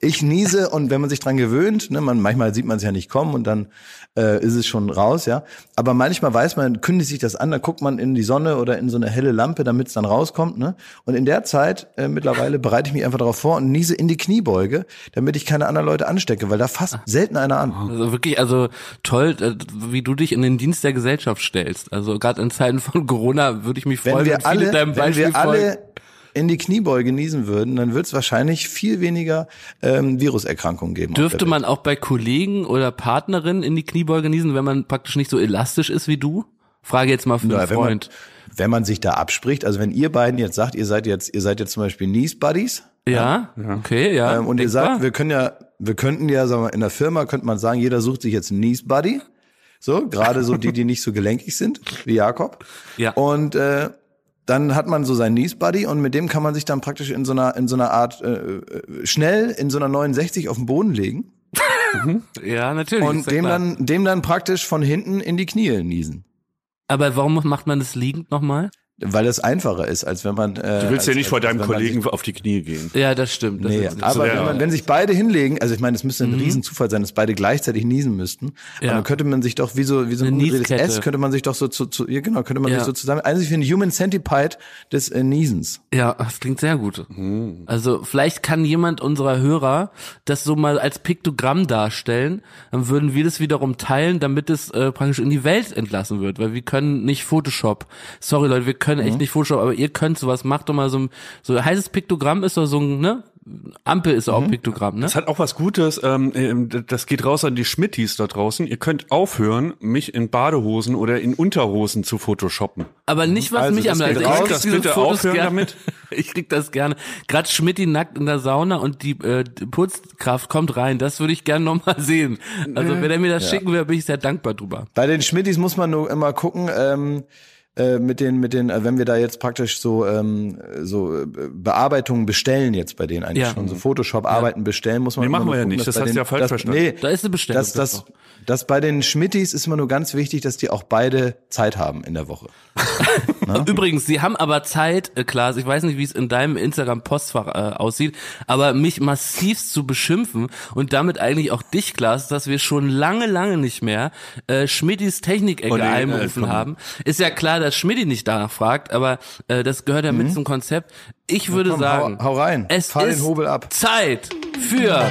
Ich niese und wenn man sich dran gewöhnt, ne, man, manchmal sieht man es ja nicht kommen und dann äh, ist es schon raus, ja. Aber manchmal weiß man, kündigt sich das an, dann guckt man in die Sonne oder in so eine helle Lampe, damit es dann rauskommt, ne? Und in der Zeit äh, mittlerweile bereite ich mich einfach darauf vor und niese in die Kniebeuge, damit ich keine anderen Leute anstecke, weil da fasst selten einer an. Also wirklich, also toll, äh, wie du dich in den Dienst der Gesellschaft stellst. Also gerade in Zeiten von Corona würde ich mich freuen, wenn wir alle, deinem Beispiel wenn wir alle in die Kniebeuge niesen würden, dann wird es wahrscheinlich viel weniger ähm, Viruserkrankungen geben. Dürfte man auch bei Kollegen oder Partnerinnen in die Kniebeuge niesen, wenn man praktisch nicht so elastisch ist wie du? Frage jetzt mal für ja, einen Freund. Wenn man, wenn man sich da abspricht, also wenn ihr beiden jetzt sagt, ihr seid jetzt, ihr seid jetzt zum Beispiel Niece Buddies. Ja, ja. okay, ja. Ähm, und ihr sagt, wir können ja, wir könnten ja, sagen wir, in der Firma könnte man sagen, jeder sucht sich jetzt einen Niece Buddy. So, gerade so die, die nicht so gelenkig sind, wie Jakob. Ja. Und äh, dann hat man so seinen Niece Buddy und mit dem kann man sich dann praktisch in so einer in so einer Art äh, äh schnell in so einer 69 auf den Boden legen. Mhm. ja, natürlich. Und dem klar. dann dem dann praktisch von hinten in die Knie niesen. Aber warum macht man das liegend nochmal? Weil es einfacher ist, als wenn man. Äh, du willst ja nicht als, vor deinem Kollegen auf die Knie gehen. Ja, das stimmt. Das nee, aber wenn, man, wenn sich beide hinlegen, also ich meine, es müsste ein mhm. Riesenzufall sein, dass beide gleichzeitig niesen müssten. Ja. Aber dann könnte man sich doch wie so wie so ein umgedrehtes S, könnte man sich doch so zu, zu ja, genau, könnte man ja. sich so zusammen. Eigentlich für ein Human Centipede des äh, Niesens. Ja, das klingt sehr gut. Mhm. Also vielleicht kann jemand unserer Hörer das so mal als Piktogramm darstellen, dann würden wir das wiederum teilen, damit es äh, praktisch in die Welt entlassen wird, weil wir können nicht Photoshop. Sorry Leute, wir können echt mhm. nicht Photoshop, aber ihr könnt sowas, macht doch mal so ein, so heißes Piktogramm ist doch so ein, ne? Ampel ist auch mhm. Piktogramm, ne? Das hat auch was Gutes. Ähm, ähm das geht raus an die Schmittis da draußen. Ihr könnt aufhören, mich in Badehosen oder in Unterhosen zu photoshoppen. Aber nicht, was also mich am leisten. Ich krieg das bitte Fotos aufhören gerne. damit. <laughs> ich krieg das gerne. Gerade Schmitti nackt in der Sauna und die, äh, die Putzkraft kommt rein. Das würde ich gerne nochmal sehen. Also wenn er mir das ja. schicken würde, bin ich sehr dankbar drüber. Bei den Schmittis muss man nur immer gucken, ähm, äh, mit den, mit den, äh, wenn wir da jetzt praktisch so, ähm, so äh, Bearbeitungen bestellen jetzt bei denen eigentlich ja. schon, so Photoshop-Arbeiten ja. bestellen, muss man. Nee, machen wir ja nicht, das hast du ja falsch das, verstanden. Nee, da ist eine Bestellung. Das, das, das bei den Schmittis ist immer nur ganz wichtig, dass die auch beide Zeit haben in der Woche. <laughs> Übrigens, sie haben aber Zeit, äh, Klaas, ich weiß nicht, wie es in deinem Instagram-Postfach äh, aussieht, aber mich massivst zu beschimpfen und damit eigentlich auch dich, Klaas, dass wir schon lange, lange nicht mehr äh, Schmittis Technik-Ecke oh, nee, einberufen äh, haben. Ist ja klar, dass Schmidti nicht danach fragt, aber äh, das gehört ja mhm. mit zum Konzept. Ich würde komm, sagen, hau, hau, rein. es Fahr ist Zeit für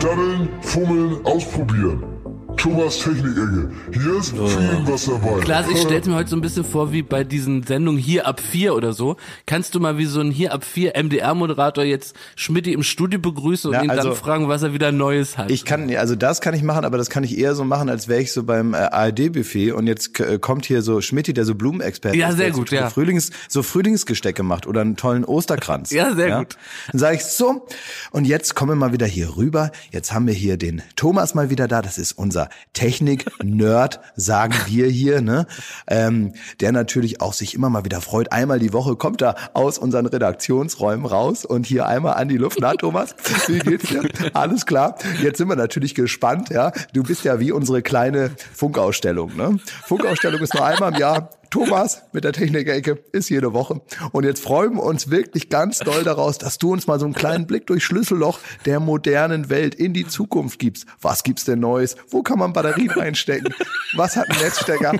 Daddeln, Fummeln, Ausprobieren. Thomas Technik-Ecke. Hier ist oh. viel was dabei. Klaas, ich stell's mir heute so ein bisschen vor, wie bei diesen Sendungen hier ab vier oder so. Kannst du mal wie so ein hier ab vier MDR-Moderator jetzt Schmidt im Studio begrüßen und Na, ihn also, dann fragen, was er wieder Neues hat? Ich kann, also das kann ich machen, aber das kann ich eher so machen, als wäre ich so beim äh, ARD-Buffet und jetzt äh, kommt hier so Schmidt, der so Blumenexperte ja, sehr gut, so ja. Frühlings, so Frühlingsgestecke macht oder einen tollen Osterkranz. <laughs> ja, sehr ja? gut. Dann sage ich so, und jetzt kommen wir mal wieder hier rüber. Jetzt haben wir hier den Thomas mal wieder da. Das ist unser Technik-Nerd, sagen wir hier, ne? Ähm, der natürlich auch sich immer mal wieder freut. Einmal die Woche kommt er aus unseren Redaktionsräumen raus und hier einmal an die Luft. Na, Thomas, wie geht's dir? Alles klar. Jetzt sind wir natürlich gespannt, ja. Du bist ja wie unsere kleine Funkausstellung, ne? Funkausstellung ist nur einmal im Jahr. Thomas mit der Technik-Ecke ist jede Woche. Und jetzt freuen wir uns wirklich ganz doll daraus, dass du uns mal so einen kleinen Blick durch Schlüsselloch der modernen Welt in die Zukunft gibst. Was gibt's denn Neues? Wo kann man Batterien reinstecken? Was hat ein Netzstecker?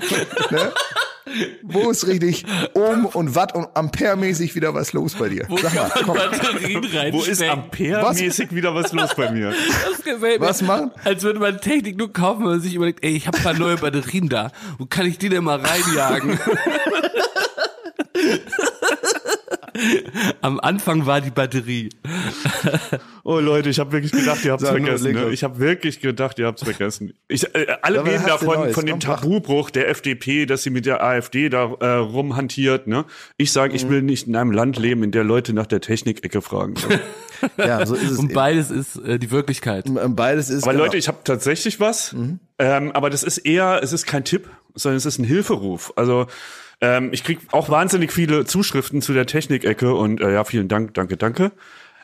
Ne? Wo ist richtig Ohm und Watt und Ampere-mäßig wieder was los bei dir? Wo Sag mal, komm. Wo ist Ampere-mäßig wieder was los bei mir? Das gefällt mir. Was machen? Als würde man Technik nur kaufen und sich überlegt, ey, ich habe ein paar neue Batterien da. Wo kann ich die denn mal reinjagen? <laughs> Am Anfang war die Batterie. Oh Leute, ich habe wirklich gedacht, ihr habt's Sag vergessen. Ne? Ich habe wirklich gedacht, ihr habt's vergessen. Ich, äh, alle Aber reden davon von dem Tabubruch der FDP, dass sie mit der AfD da äh, rumhantiert. Ne? Ich sage, mhm. ich will nicht in einem Land leben, in der Leute nach der Technikecke fragen. <laughs> ja, so ist es. Und beides ist äh, die Wirklichkeit. Und beides ist. Aber genau. Leute, ich habe tatsächlich was. Mhm. Ähm, aber das ist eher, es ist kein Tipp, sondern es ist ein Hilferuf. Also ähm, ich krieg auch wahnsinnig viele Zuschriften zu der Technikecke und äh, ja, vielen Dank, danke, danke.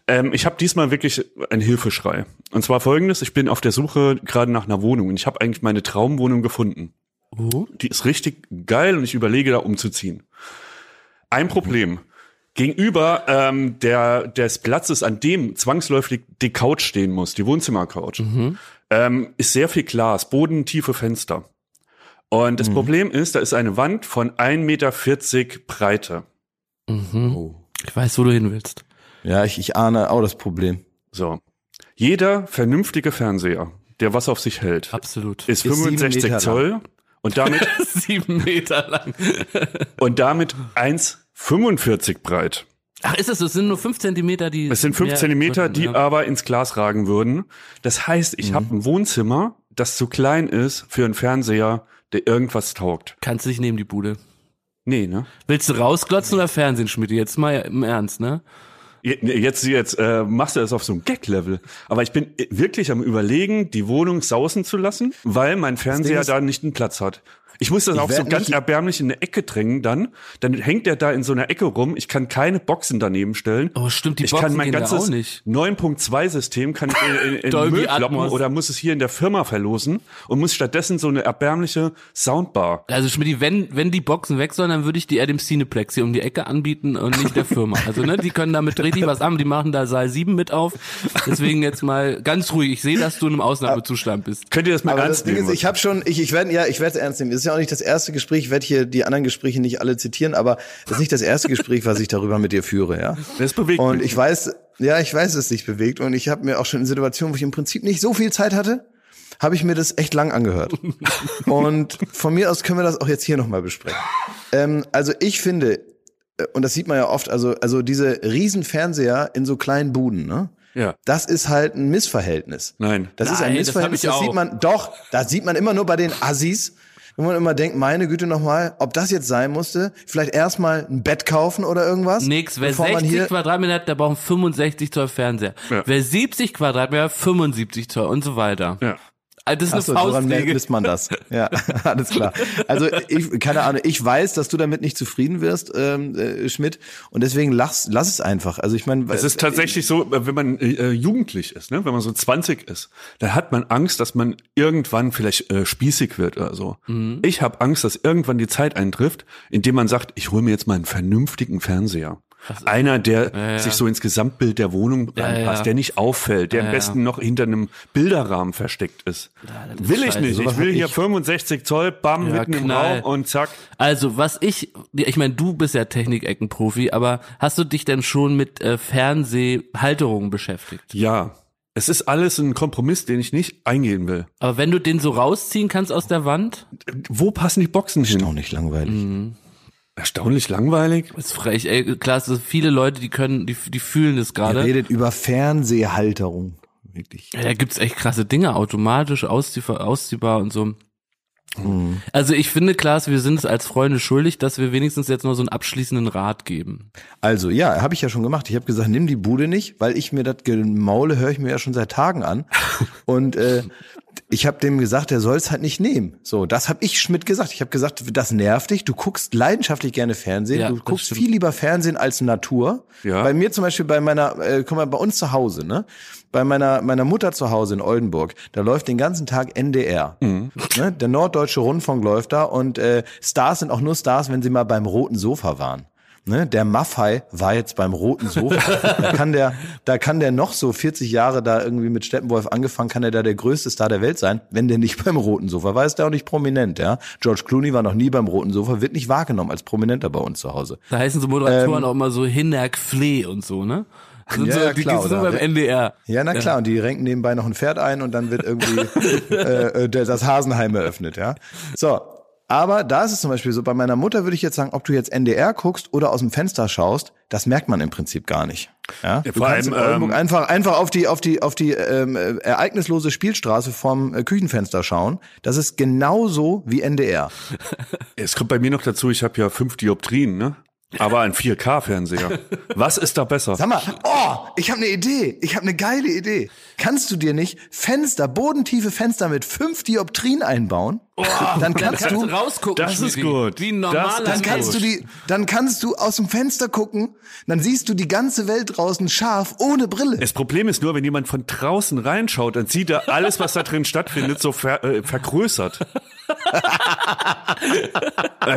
Ähm, ich habe diesmal wirklich ein Hilfeschrei. Und zwar folgendes, ich bin auf der Suche gerade nach einer Wohnung und ich habe eigentlich meine Traumwohnung gefunden. Oh. Die ist richtig geil und ich überlege da umzuziehen. Ein Problem. Gegenüber ähm, der, des Platzes, an dem zwangsläufig die Couch stehen muss, die Wohnzimmercouch, mhm. ähm, ist sehr viel Glas, bodentiefe Fenster. Und das mhm. Problem ist, da ist eine Wand von 1,40 Meter Breite. Mhm. Oh. Ich weiß, wo du hin willst. Ja, ich, ich ahne auch das Problem. So. Jeder vernünftige Fernseher, der was auf sich hält, Absolut. ist, ist 65 Zoll und damit <laughs> sieben Meter lang und damit 1,45 breit. Ach, ist es so? Es sind nur fünf Zentimeter, die. Es sind fünf Zentimeter, die ja. aber ins Glas ragen würden. Das heißt, ich mhm. habe ein Wohnzimmer, das zu klein ist für einen Fernseher, der irgendwas taugt. Kannst du nicht nehmen, die Bude. Nee, ne? Willst du rausglotzen oder Fernsehen, Schmidt? Jetzt mal im Ernst, ne? Jetzt, jetzt äh, machst du das auf so einem Gag-Level. Aber ich bin wirklich am überlegen, die Wohnung sausen zu lassen, weil mein Fernseher da nicht einen Platz hat. Ich muss das ich auch so ganz erbärmlich in eine Ecke drängen dann. Dann hängt er da in so einer Ecke rum. Ich kann keine Boxen daneben stellen. Oh, stimmt, die ich Boxen kann mein gehen ganzes 9.2-System kann ich in, in, <laughs> in Müll kloppen oder muss es hier in der Firma verlosen und muss stattdessen so eine erbärmliche Soundbar. Also Schmidt, wenn, wenn die Boxen weg sollen, dann würde ich die eher dem Cineplex hier um die Ecke anbieten und nicht der Firma. <laughs> Also ne, die können damit richtig was an, die machen da Saal 7 mit auf. Deswegen jetzt mal ganz ruhig. Ich sehe, dass du in einem Ausnahmezustand bist. Könnt ihr das mal Aber ernst das nehmen? Ist, ich habe schon, ich, ich werde ja, ich werde es ernst nehmen. Ist ja auch nicht das erste Gespräch ich werde hier die anderen Gespräche nicht alle zitieren, aber das ist nicht das erste Gespräch, was ich darüber mit dir führe, ja. Das bewegt Und mich. ich weiß, ja, ich weiß, dass es dich bewegt und ich habe mir auch schon in Situationen, wo ich im Prinzip nicht so viel Zeit hatte, habe ich mir das echt lang angehört. <laughs> und von mir aus können wir das auch jetzt hier nochmal besprechen. Ähm, also ich finde, äh, und das sieht man ja oft, also, also diese riesen Fernseher in so kleinen Buden, ne? Ja. Das ist halt ein Missverhältnis. Nein. Das Nein, ist ein Missverhältnis. Das, das sieht man, doch, das sieht man immer nur bei den Assis wenn man immer denkt, meine Güte nochmal, ob das jetzt sein musste, vielleicht erstmal ein Bett kaufen oder irgendwas. Nix, wer 60 Quadratmeter hat, der braucht 65 Zoll Fernseher. Ja. Wer 70 Quadratmeter, 75 Zoll und so weiter. Ja. Ah, das ist eine so, Faustregel. misst man das. Ja, <laughs> alles klar. Also ich, keine Ahnung, ich weiß, dass du damit nicht zufrieden wirst, ähm, äh, Schmidt, und deswegen lass, lass es einfach. Also ich meine, es ist tatsächlich so, wenn man äh, jugendlich ist, ne, wenn man so 20 ist, dann hat man Angst, dass man irgendwann vielleicht äh, spießig wird oder so. Mhm. Ich habe Angst, dass irgendwann die Zeit eintrifft, indem man sagt, ich hole mir jetzt mal einen vernünftigen Fernseher. Einer, der ja, ja. sich so ins Gesamtbild der Wohnung reinpasst, ja, der nicht auffällt, der am besten noch hinter einem Bilderrahmen versteckt ist. will ich nicht. Ich will hier ich 65 Zoll, bam, mitten knall. im Raum und zack. Also, was ich, ich meine, du bist ja Technikeckenprofi, aber hast du dich denn schon mit äh, Fernsehhalterungen beschäftigt? Ja. Es ist alles ein Kompromiss, den ich nicht eingehen will. Aber wenn du den so rausziehen kannst aus der Wand? Wo passen die Boxen hin? Ist auch nicht langweilig. Mhm. Erstaunlich langweilig. Das ist frech, ey, klar, es sind viele Leute, die können, die, die fühlen das gerade. Redet über Fernsehhalterung. Wirklich. Ja, da gibt's echt krasse Dinge, automatisch ausziehbar, ausziehbar und so. Mhm. Also ich finde, Klaas, wir sind es als Freunde schuldig, dass wir wenigstens jetzt noch so einen abschließenden Rat geben. Also ja, habe ich ja schon gemacht. Ich habe gesagt, nimm die Bude nicht, weil ich mir das Gemaule höre ich mir ja schon seit Tagen an. <laughs> Und äh, ich habe dem gesagt, er soll es halt nicht nehmen. So, das habe ich Schmidt gesagt. Ich habe gesagt, das nervt dich. Du guckst leidenschaftlich gerne Fernsehen. Ja, du guckst stimmt. viel lieber Fernsehen als Natur. Ja. Bei mir zum Beispiel, bei meiner, äh, guck mal, bei uns zu Hause, ne? Bei meiner meiner Mutter zu Hause in Oldenburg, da läuft den ganzen Tag NDR. Mhm. Ne? Der Norddeutsche Rundfunk läuft da und äh, Stars sind auch nur Stars, wenn sie mal beim roten Sofa waren. Ne, der Maffei war jetzt beim roten Sofa. <laughs> da kann der, da kann der noch so 40 Jahre da irgendwie mit Steppenwolf angefangen, kann er da der größte Star der Welt sein. Wenn der nicht beim roten Sofa war, ist der auch nicht prominent, ja. George Clooney war noch nie beim roten Sofa, wird nicht wahrgenommen als Prominenter bei uns zu Hause. Da heißen so Moderatoren ähm, auch immer so Hinnerk Flee und so, ne? Sind ja, so, ja, die klar, so beim NDR. Ja, na klar, ja. und die renken nebenbei noch ein Pferd ein und dann wird irgendwie <laughs> äh, äh das Hasenheim eröffnet, ja. So, aber da ist es zum Beispiel so, bei meiner Mutter würde ich jetzt sagen, ob du jetzt NDR guckst oder aus dem Fenster schaust, das merkt man im Prinzip gar nicht. Ja, du Vor kannst allem, ähm, einfach einfach auf die auf die auf die ähm, äh, ereignislose Spielstraße vom äh, Küchenfenster schauen. Das ist genauso wie NDR. <laughs> Es kommt bei mir noch dazu, ich habe ja fünf Dioptrien, ne? Aber ein 4K-Fernseher. Was ist da besser? Sag mal, oh, ich habe eine Idee. Ich habe eine geile Idee. Kannst du dir nicht Fenster, bodentiefe Fenster mit fünf Dioptrien einbauen? Oh, dann kannst, dann kannst du, rausgucken. Das ist gut. Wie ein normaler dann kannst du die, dann kannst du aus dem Fenster gucken, dann siehst du die ganze Welt draußen scharf ohne Brille. Das Problem ist nur, wenn jemand von draußen reinschaut, dann sieht er alles, was da drin stattfindet, so ver, äh, vergrößert. <laughs>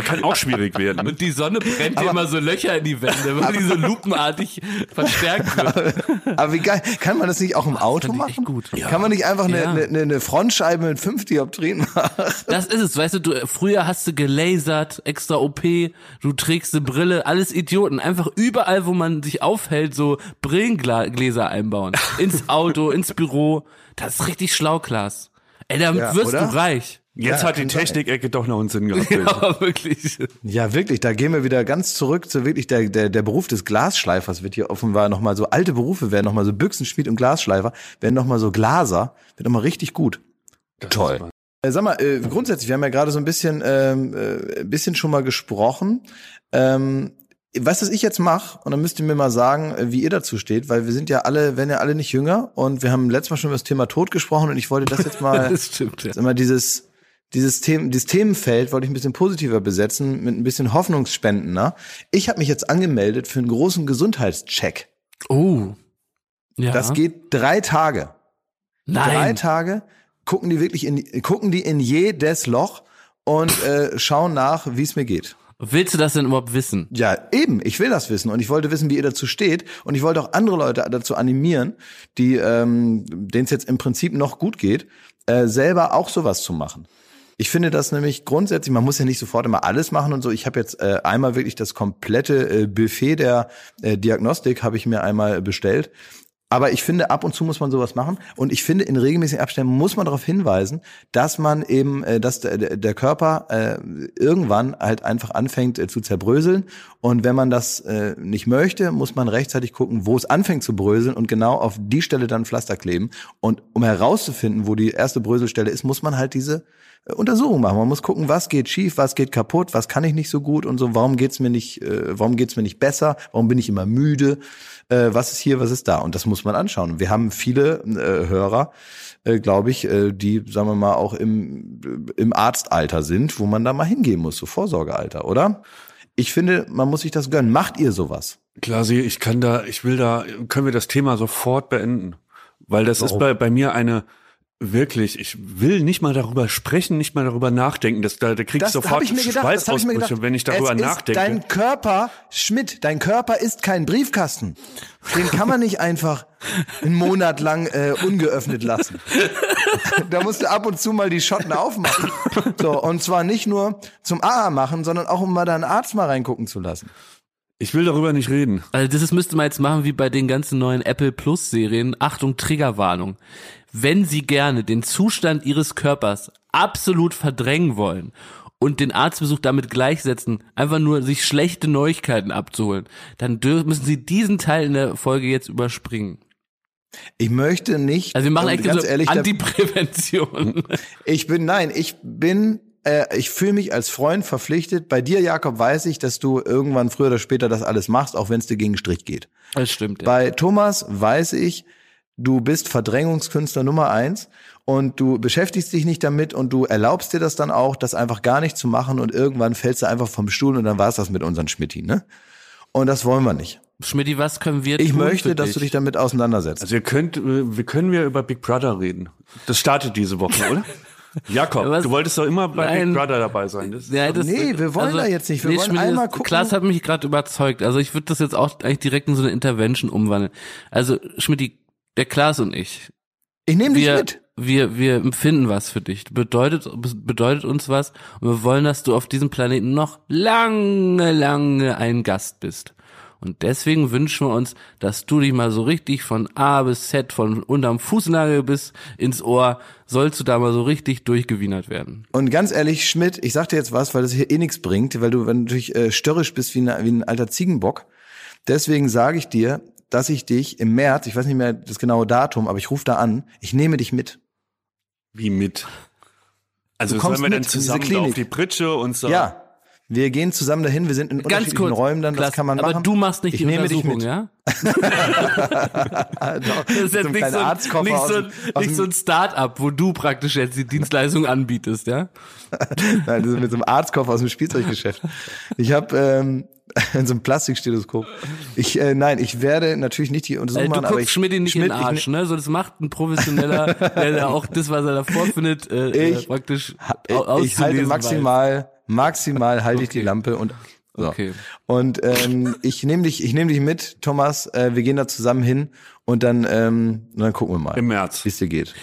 kann auch schwierig werden. Und die Sonne brennt aber, immer so Löcher in die Wände, weil die so lupenartig verstärkt <laughs> wird. Aber wie geil, kann man das nicht auch im Auto machen? Gut. Ja. Kann man nicht einfach eine, ja. eine, eine Frontscheibe mit fünf Dioptrien machen? Das ist es, weißt du, du, früher hast du gelasert, extra OP, du trägst eine Brille, alles Idioten. Einfach überall, wo man sich aufhält, so Brillengläser einbauen. Ins Auto, <laughs> ins Büro. Das ist richtig schlau, Klaas. Ey, damit ja, wirst oder? du reich. Jetzt ja, hat die Technik-Ecke doch noch einen Sinn gehabt. <laughs> Ja, wirklich. Ja, wirklich. Da gehen wir wieder ganz zurück zu wirklich der, der, der Beruf des Glasschleifers wird hier offenbar nochmal so alte Berufe werden nochmal so Büchsenschmied und Glasschleifer werden nochmal so Glaser, wird nochmal richtig gut. Das Toll. Äh, sag mal, äh, grundsätzlich, wir haben ja gerade so ein bisschen, ähm, äh, bisschen schon mal gesprochen. Ähm, was das ich jetzt mache, und dann müsst ihr mir mal sagen, äh, wie ihr dazu steht, weil wir sind ja alle, werden ja alle nicht jünger und wir haben letztes Mal schon über das Thema Tod gesprochen und ich wollte das jetzt mal, <laughs> das stimmt, ja. immer dieses, dieses, Themen, dieses Themenfeld wollte ich ein bisschen positiver besetzen, mit ein bisschen hoffnungsspendender. Ich habe mich jetzt angemeldet für einen großen Gesundheitscheck. Oh. Ja. Das geht drei Tage. Nein. Drei Tage gucken die wirklich in, gucken die in jedes Loch und äh, schauen nach, wie es mir geht. Willst du das denn überhaupt wissen? Ja, eben. Ich will das wissen und ich wollte wissen, wie ihr dazu steht und ich wollte auch andere Leute dazu animieren, die ähm, denen es jetzt im Prinzip noch gut geht, äh, selber auch sowas zu machen. Ich finde das nämlich grundsätzlich, man muss ja nicht sofort immer alles machen und so. Ich habe jetzt äh, einmal wirklich das komplette äh, Buffet der äh, Diagnostik habe ich mir einmal bestellt. Aber ich finde, ab und zu muss man sowas machen. Und ich finde, in regelmäßigen Abständen muss man darauf hinweisen, dass man eben, äh, dass der, Körper äh, irgendwann halt einfach anfängt äh, zu zerbröseln. Und wenn man das nicht möchte, muss man rechtzeitig gucken, wo es anfängt zu bröseln und genau auf die Stelle dann Pflaster kleben. Und um herauszufinden, wo die erste Bröselstelle ist, muss man halt diese Untersuchung machen. Man muss gucken, was geht schief, was geht kaputt, was kann ich nicht so gut und so. Warum geht's mir nicht, äh, warum geht's mir nicht besser? Warum bin ich immer müde? Äh, was ist hier, was ist da? Und das muss man anschauen. Wir haben viele äh, Hörer, äh, glaube ich, äh, die, sagen wir mal, auch im, im Arztalter sind, wo man da mal hingehen muss, so Vorsorgealter, oder? Ich finde, man muss sich das gönnen. Macht ihr sowas? Klar, sie, ich kann da, ich will da, können wir das Thema sofort beenden. Weil das Warum? ist bei, bei mir eine, Wirklich, ich will nicht mal darüber sprechen, nicht mal darüber nachdenken. Das, da, da krieg ich sofort ich Schweißausbrüche, wenn ich darüber es nachdenke. Dein Körper, Schmidt, dein Körper ist kein Briefkasten. Den kann man nicht einfach einen Monat lang äh, ungeöffnet lassen. <laughs> da musst du ab und zu mal die Schotten aufmachen. So, und zwar nicht nur zum AA machen, sondern auch um mal deinen Arzt mal reingucken zu lassen. Ich will darüber nicht reden. Also das müsste man jetzt machen wie bei den ganzen neuen Apple Plus Serien. Achtung, Triggerwarnung wenn sie gerne den Zustand ihres Körpers absolut verdrängen wollen und den Arztbesuch damit gleichsetzen, einfach nur sich schlechte Neuigkeiten abzuholen, dann müssen sie diesen Teil in der Folge jetzt überspringen. Ich möchte nicht. Also wir machen eigentlich so ehrlich, Antiprävention. <laughs> Ich bin nein, ich bin äh, ich fühle mich als Freund verpflichtet. Bei dir, Jakob, weiß ich, dass du irgendwann früher oder später das alles machst, auch wenn es dir gegen Strich geht. Das stimmt. Ja. Bei Thomas weiß ich, du bist Verdrängungskünstler Nummer eins und du beschäftigst dich nicht damit und du erlaubst dir das dann auch, das einfach gar nicht zu machen und irgendwann fällst du einfach vom Stuhl und dann war es das mit unseren Schmidti, ne? Und das wollen wir nicht. Schmidti, was können wir Ich tun möchte, dass du dich damit auseinandersetzt. Also ihr könnt, wir können wir über Big Brother reden. Das startet diese Woche, <laughs> oder? Jakob, was? du wolltest doch immer bei Nein. Big Brother dabei sein. Das ja, das, nee, wir wollen also, da jetzt nicht. Wir nee, wollen einmal gucken. Klaas hat mich gerade überzeugt. Also ich würde das jetzt auch eigentlich direkt in so eine Intervention umwandeln. Also Schmidti, der Klaas und ich. Ich nehme dich mit. Wir, wir empfinden was für dich. Bedeutet, bedeutet uns was. Und wir wollen, dass du auf diesem Planeten noch lange, lange ein Gast bist. Und deswegen wünschen wir uns, dass du dich mal so richtig von A bis Z, von unterm Fußnagel bis ins Ohr, sollst du da mal so richtig durchgewienert werden. Und ganz ehrlich, Schmidt, ich sag dir jetzt was, weil das hier eh nichts bringt, weil du, natürlich äh, störrisch bist wie, ein, wie ein alter Ziegenbock. Deswegen sage ich dir, dass ich dich im März, ich weiß nicht mehr das genaue Datum, aber ich rufe da an, ich nehme dich mit. Wie mit? Also sollen wir dann zusammen auf die Pritsche und so? Ja. Wir gehen zusammen dahin, wir sind in Ganz unterschiedlichen kurz, Räumen dann, das kann man aber machen. Aber du machst nicht ich die nehme Untersuchung, dich mit. ja? <laughs> <laughs> das ist jetzt nicht, so, nicht, so, nicht so ein Start-up, wo du praktisch jetzt die Dienstleistung anbietest, ja? <laughs> Nein, das ist mit so einem Arztkoffer aus dem Spielzeuggeschäft. Ich habe ähm, <laughs> in so einem Plastikstethoskop. Ich, äh, nein, ich werde natürlich nicht die Untersuchung machen, aber ich Schmidt nicht Schmidt, in den Arsch, ne? So das macht ein professioneller, <laughs> der da auch das, was er da vorfindet, äh, äh ich, praktisch ich, ich halte maximal, weiß. maximal halte okay. ich die Lampe und so. Okay. Und ähm, ich nehme dich, ich nehme dich mit, Thomas. Äh, wir gehen da zusammen hin und dann, ähm, dann gucken wir mal, im März, wie es dir geht.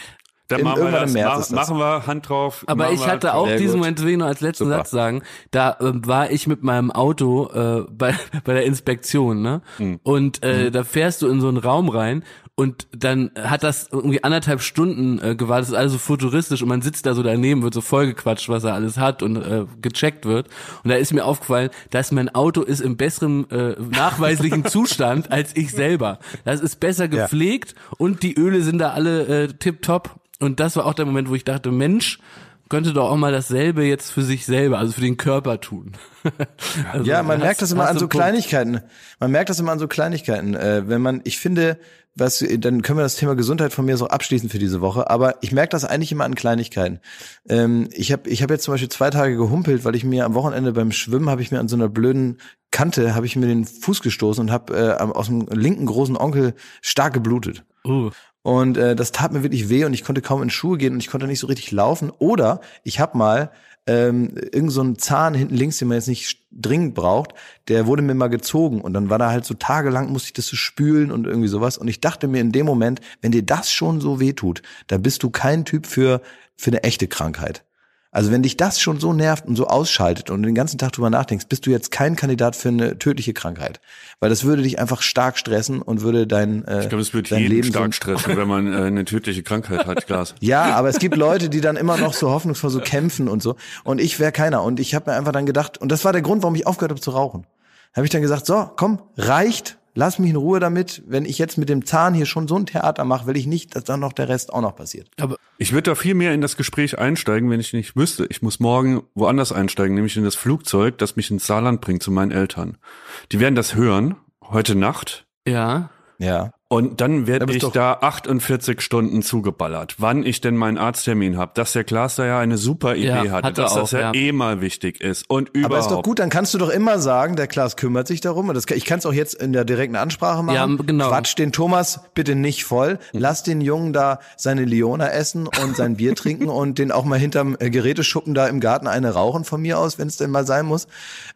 Dann machen wir, das, März mach, machen wir Hand drauf. Aber ich hatte auch diesen Moment, will ich noch als letzten Super. Satz sagen, da äh, war ich mit meinem Auto äh, <laughs> bei, bei der Inspektion, ne? Mhm. Und äh, mhm. da fährst du in so einen Raum rein und dann hat das irgendwie anderthalb Stunden äh, gewartet, das ist alles so futuristisch und man sitzt da so daneben, wird so vollgequatscht, was er alles hat und äh, gecheckt wird. Und da ist mir aufgefallen, dass mein Auto ist im besseren äh, nachweislichen <laughs> Zustand als ich selber. Das ist besser gepflegt ja. und die Öle sind da alle äh, tipptopp und das war auch der Moment, wo ich dachte, Mensch, könnte doch auch mal dasselbe jetzt für sich selber, also für den Körper tun. <laughs> also, ja, man merkt das immer an so Kleinigkeiten. Man merkt das immer an so Kleinigkeiten. Äh, wenn man, ich finde, was, dann können wir das Thema Gesundheit von mir so abschließen für diese Woche. Aber ich merke das eigentlich immer an Kleinigkeiten. Ähm, ich habe ich hab jetzt zum Beispiel zwei Tage gehumpelt, weil ich mir am Wochenende beim Schwimmen habe ich mir an so einer blöden Kante habe ich mir den Fuß gestoßen und habe äh, aus dem linken großen Onkel stark geblutet. Uh. Und äh, das tat mir wirklich weh und ich konnte kaum in Schuhe gehen und ich konnte nicht so richtig laufen. Oder ich habe mal ähm, irgend so Zahn hinten links, den man jetzt nicht dringend braucht, der wurde mir mal gezogen und dann war da halt so tagelang musste ich das so spülen und irgendwie sowas. Und ich dachte mir in dem Moment, wenn dir das schon so weh tut, dann bist du kein Typ für für eine echte Krankheit. Also wenn dich das schon so nervt und so ausschaltet und den ganzen Tag drüber nachdenkst, bist du jetzt kein Kandidat für eine tödliche Krankheit. Weil das würde dich einfach stark stressen und würde dein äh, Ich glaube, es würde jeden Leben stark stressen, wenn man äh, eine tödliche Krankheit hat, Glas. <laughs> Ja, aber es gibt Leute, die dann immer noch so hoffnungsvoll so kämpfen und so. Und ich wäre keiner. Und ich habe mir einfach dann gedacht, und das war der Grund, warum ich aufgehört habe zu rauchen. Habe ich dann gesagt, so, komm, reicht, Lass mich in Ruhe damit. Wenn ich jetzt mit dem Zahn hier schon so ein Theater mache, will ich nicht, dass dann noch der Rest auch noch passiert. Aber ich würde da viel mehr in das Gespräch einsteigen, wenn ich nicht wüsste. Ich muss morgen woanders einsteigen, nämlich in das Flugzeug, das mich ins Saarland bringt zu meinen Eltern. Die werden das hören heute Nacht. Ja. Ja. Und dann werde ich da 48 Stunden zugeballert, wann ich denn meinen Arzttermin habe. Dass der Klaas da ja eine super Idee ja, hatte, dass auch, das ja, ja, eh mal wichtig ist. Und überhaupt. Aber ist doch gut, dann kannst du doch immer sagen, der Klaas kümmert sich darum. Und das, ich kann es auch jetzt in der direkten Ansprache machen. Ja, genau. Quatsch den Thomas bitte nicht voll. Lass den Jungen da seine Leona essen und sein Bier <laughs> trinken und den auch mal hinterm äh, Geräteschuppen da im Garten eine rauchen von mir aus, wenn es denn mal sein muss.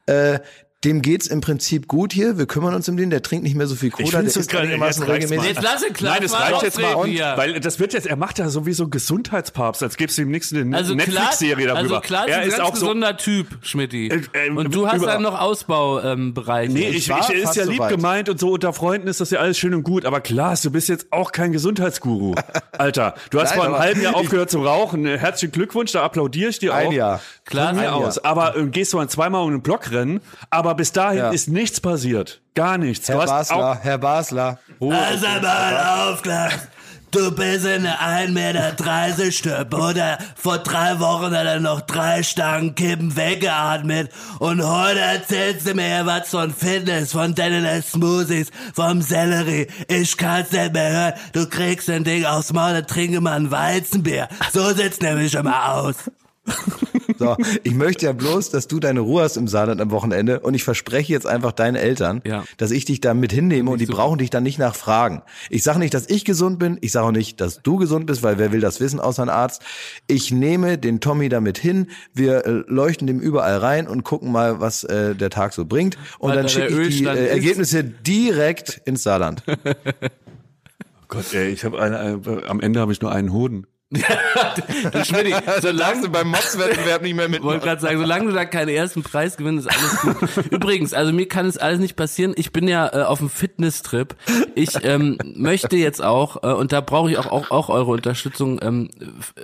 Äh, dem geht's im Prinzip gut hier. Wir kümmern uns um den. Der trinkt nicht mehr so viel Cola. Der ist einigermaßen regelmäßig. Jetzt lass ihn klar. Nein, das reicht jetzt mal. Und, weil das wird jetzt, er macht ja sowieso Gesundheitspapst, als gäbe es ihm nichts eine also Netflix-Serie darüber. Also klar, er ist, ein auch gesunder so, Typ, Schmidti. Äh, äh, und du hast dann noch Ausbaubereiche. Ähm, nee, ich, ich, ich ist ja lieb so gemeint und so unter Freunden ist das ja alles schön und gut. Aber klar, du bist jetzt auch kein Gesundheitsguru, <laughs> Alter. Du hast Nein, vor einem halben Jahr aufgehört zu rauchen. Herzlichen Glückwunsch, da applaudiere ich dir auch. Ein Jahr. Klar, mir aus. Aber äh, gehst du dann zweimal um den Block rennen, aber bis dahin ja. ist nichts passiert. Gar nichts. Herr Basler, Herr Basler. Oh, also mal auf, Klaas. Du bist in 1,30 Meter Stück, oder? Vor drei Wochen hat er noch drei Stangen Kippen weggeatmet. Und heute erzählst du mir was von Fitness, von deinen Smoothies, vom Sellerie. Ich kann's nicht mehr hören. Du kriegst ein Ding aufs Maul, trinke mal ein Weizenbier. So sieht's nämlich immer aus. <laughs> So, ich möchte ja bloß, dass du deine Ruhe hast im Saarland am Wochenende und ich verspreche jetzt einfach deinen Eltern, ja. dass ich dich da mit hinnehme und die super. brauchen dich dann nicht nachfragen. Ich sage nicht, dass ich gesund bin, ich sage auch nicht, dass du gesund bist, weil wer will das wissen außer ein Arzt. Ich nehme den Tommy damit hin, wir äh, leuchten dem überall rein und gucken mal, was äh, der Tag so bringt und weil dann schicke ich die äh, Ergebnisse direkt ins Saarland. <laughs> oh Gott, ey, ich habe eine, äh, am Ende habe ich nur einen Hoden du Schmidt, solange du beim Mobswettbewerb nicht mehr mit. Wollte gerade sagen, solange du da keinen ersten Preis gewinnst, ist alles gut. Übrigens, also mir kann es alles nicht passieren. Ich bin ja äh, auf dem Fitness-Trip. Ich ähm, möchte jetzt auch, äh, und da brauche ich auch, auch, auch eure Unterstützung, ähm,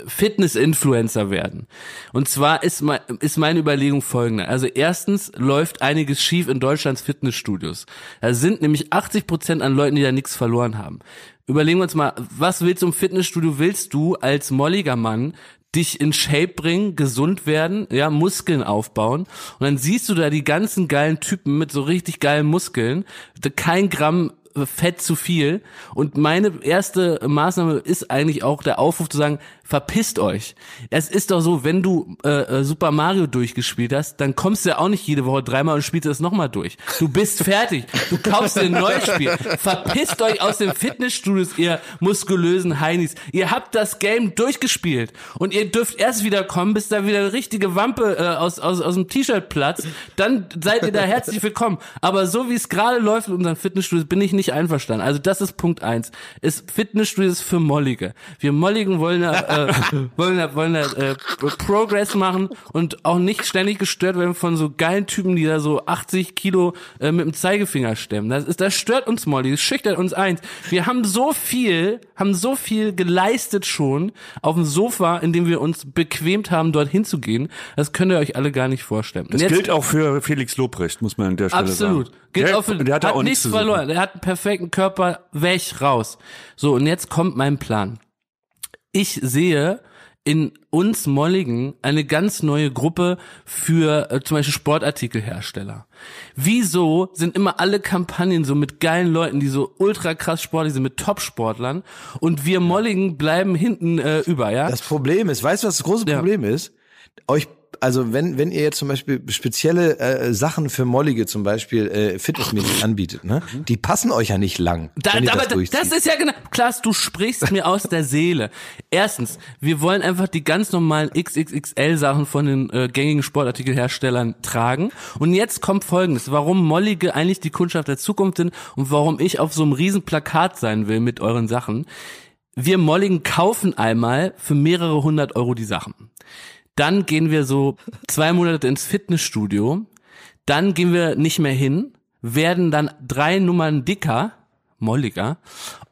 Fitness-Influencer werden. Und zwar ist, mein, ist meine Überlegung folgende. Also erstens läuft einiges schief in Deutschlands Fitnessstudios. Da sind nämlich 80 Prozent an Leuten, die da nichts verloren haben. Überlegen wir uns mal, was willst du im Fitnessstudio? Willst du als molliger Mann dich in Shape bringen, gesund werden, ja, Muskeln aufbauen. Und dann siehst du da die ganzen geilen Typen mit so richtig geilen Muskeln, kein Gramm Fett zu viel. Und meine erste Maßnahme ist eigentlich auch der Aufruf zu sagen, verpisst euch. Es ist doch so, wenn du äh, äh, Super Mario durchgespielt hast, dann kommst du ja auch nicht jede Woche dreimal und spielst es nochmal durch. Du bist <laughs> fertig. Du kaufst dir ein neues Spiel. Verpisst euch aus den Fitnessstudios, ihr muskulösen Heinis. Ihr habt das Game durchgespielt und ihr dürft erst wieder kommen, bis da wieder eine richtige Wampe äh, aus, aus, aus dem T-Shirt platzt. Dann seid ihr da herzlich willkommen. Aber so wie es gerade läuft in unseren Fitnessstudios, bin ich nicht einverstanden. Also das ist Punkt eins. Ist Fitnessstudios für Mollige. Wir Molligen wollen äh, äh, <laughs> wollen da, wollen da äh, Progress machen und auch nicht ständig gestört werden von so geilen Typen, die da so 80 Kilo äh, mit dem Zeigefinger stemmen. Das, ist, das stört uns Molly, das schüchtert uns eins. Wir haben so viel, haben so viel geleistet schon auf dem Sofa, in dem wir uns bequemt haben, dorthin zu gehen. Das könnt ihr euch alle gar nicht vorstellen. Das jetzt, gilt auch für Felix Lobrecht, muss man an der Stelle absolut. sagen. Absolut. Gilt der, auch für, der hat, hat auch nichts verloren. Der hat perfekten Körper, weg, raus. So, und jetzt kommt mein Plan ich sehe in uns Molligen eine ganz neue Gruppe für äh, zum Beispiel Sportartikelhersteller. Wieso sind immer alle Kampagnen so mit geilen Leuten, die so ultra krass sportlich sind, mit Top-Sportlern und wir Molligen bleiben hinten äh, über, ja? Das Problem ist, weißt du, was das große Problem ja. ist? Euch also wenn, wenn ihr jetzt zum Beispiel spezielle äh, Sachen für Mollige zum Beispiel äh, fitnessmäßig <laughs> anbietet, ne, die passen euch ja nicht lang. Da, da, das, aber das ist ja genau, Klaas, du sprichst mir aus der Seele. Erstens, wir wollen einfach die ganz normalen XXXL Sachen von den äh, gängigen Sportartikelherstellern tragen. Und jetzt kommt Folgendes, warum Mollige eigentlich die Kundschaft der Zukunft sind und warum ich auf so einem riesen Plakat sein will mit euren Sachen. Wir Molligen kaufen einmal für mehrere hundert Euro die Sachen. Dann gehen wir so zwei Monate ins Fitnessstudio. Dann gehen wir nicht mehr hin, werden dann drei Nummern dicker, molliger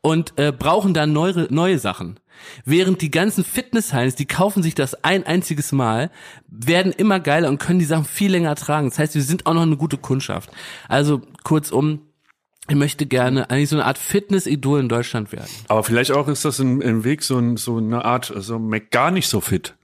und äh, brauchen dann neue, neue Sachen. Während die ganzen Fitnessheims, die kaufen sich das ein einziges Mal, werden immer geiler und können die Sachen viel länger tragen. Das heißt, wir sind auch noch eine gute Kundschaft. Also kurzum, ich möchte gerne eigentlich so eine Art Fitness-Idol in Deutschland werden. Aber vielleicht auch ist das ein, ein Weg, so, ein, so eine Art, so gar nicht so fit.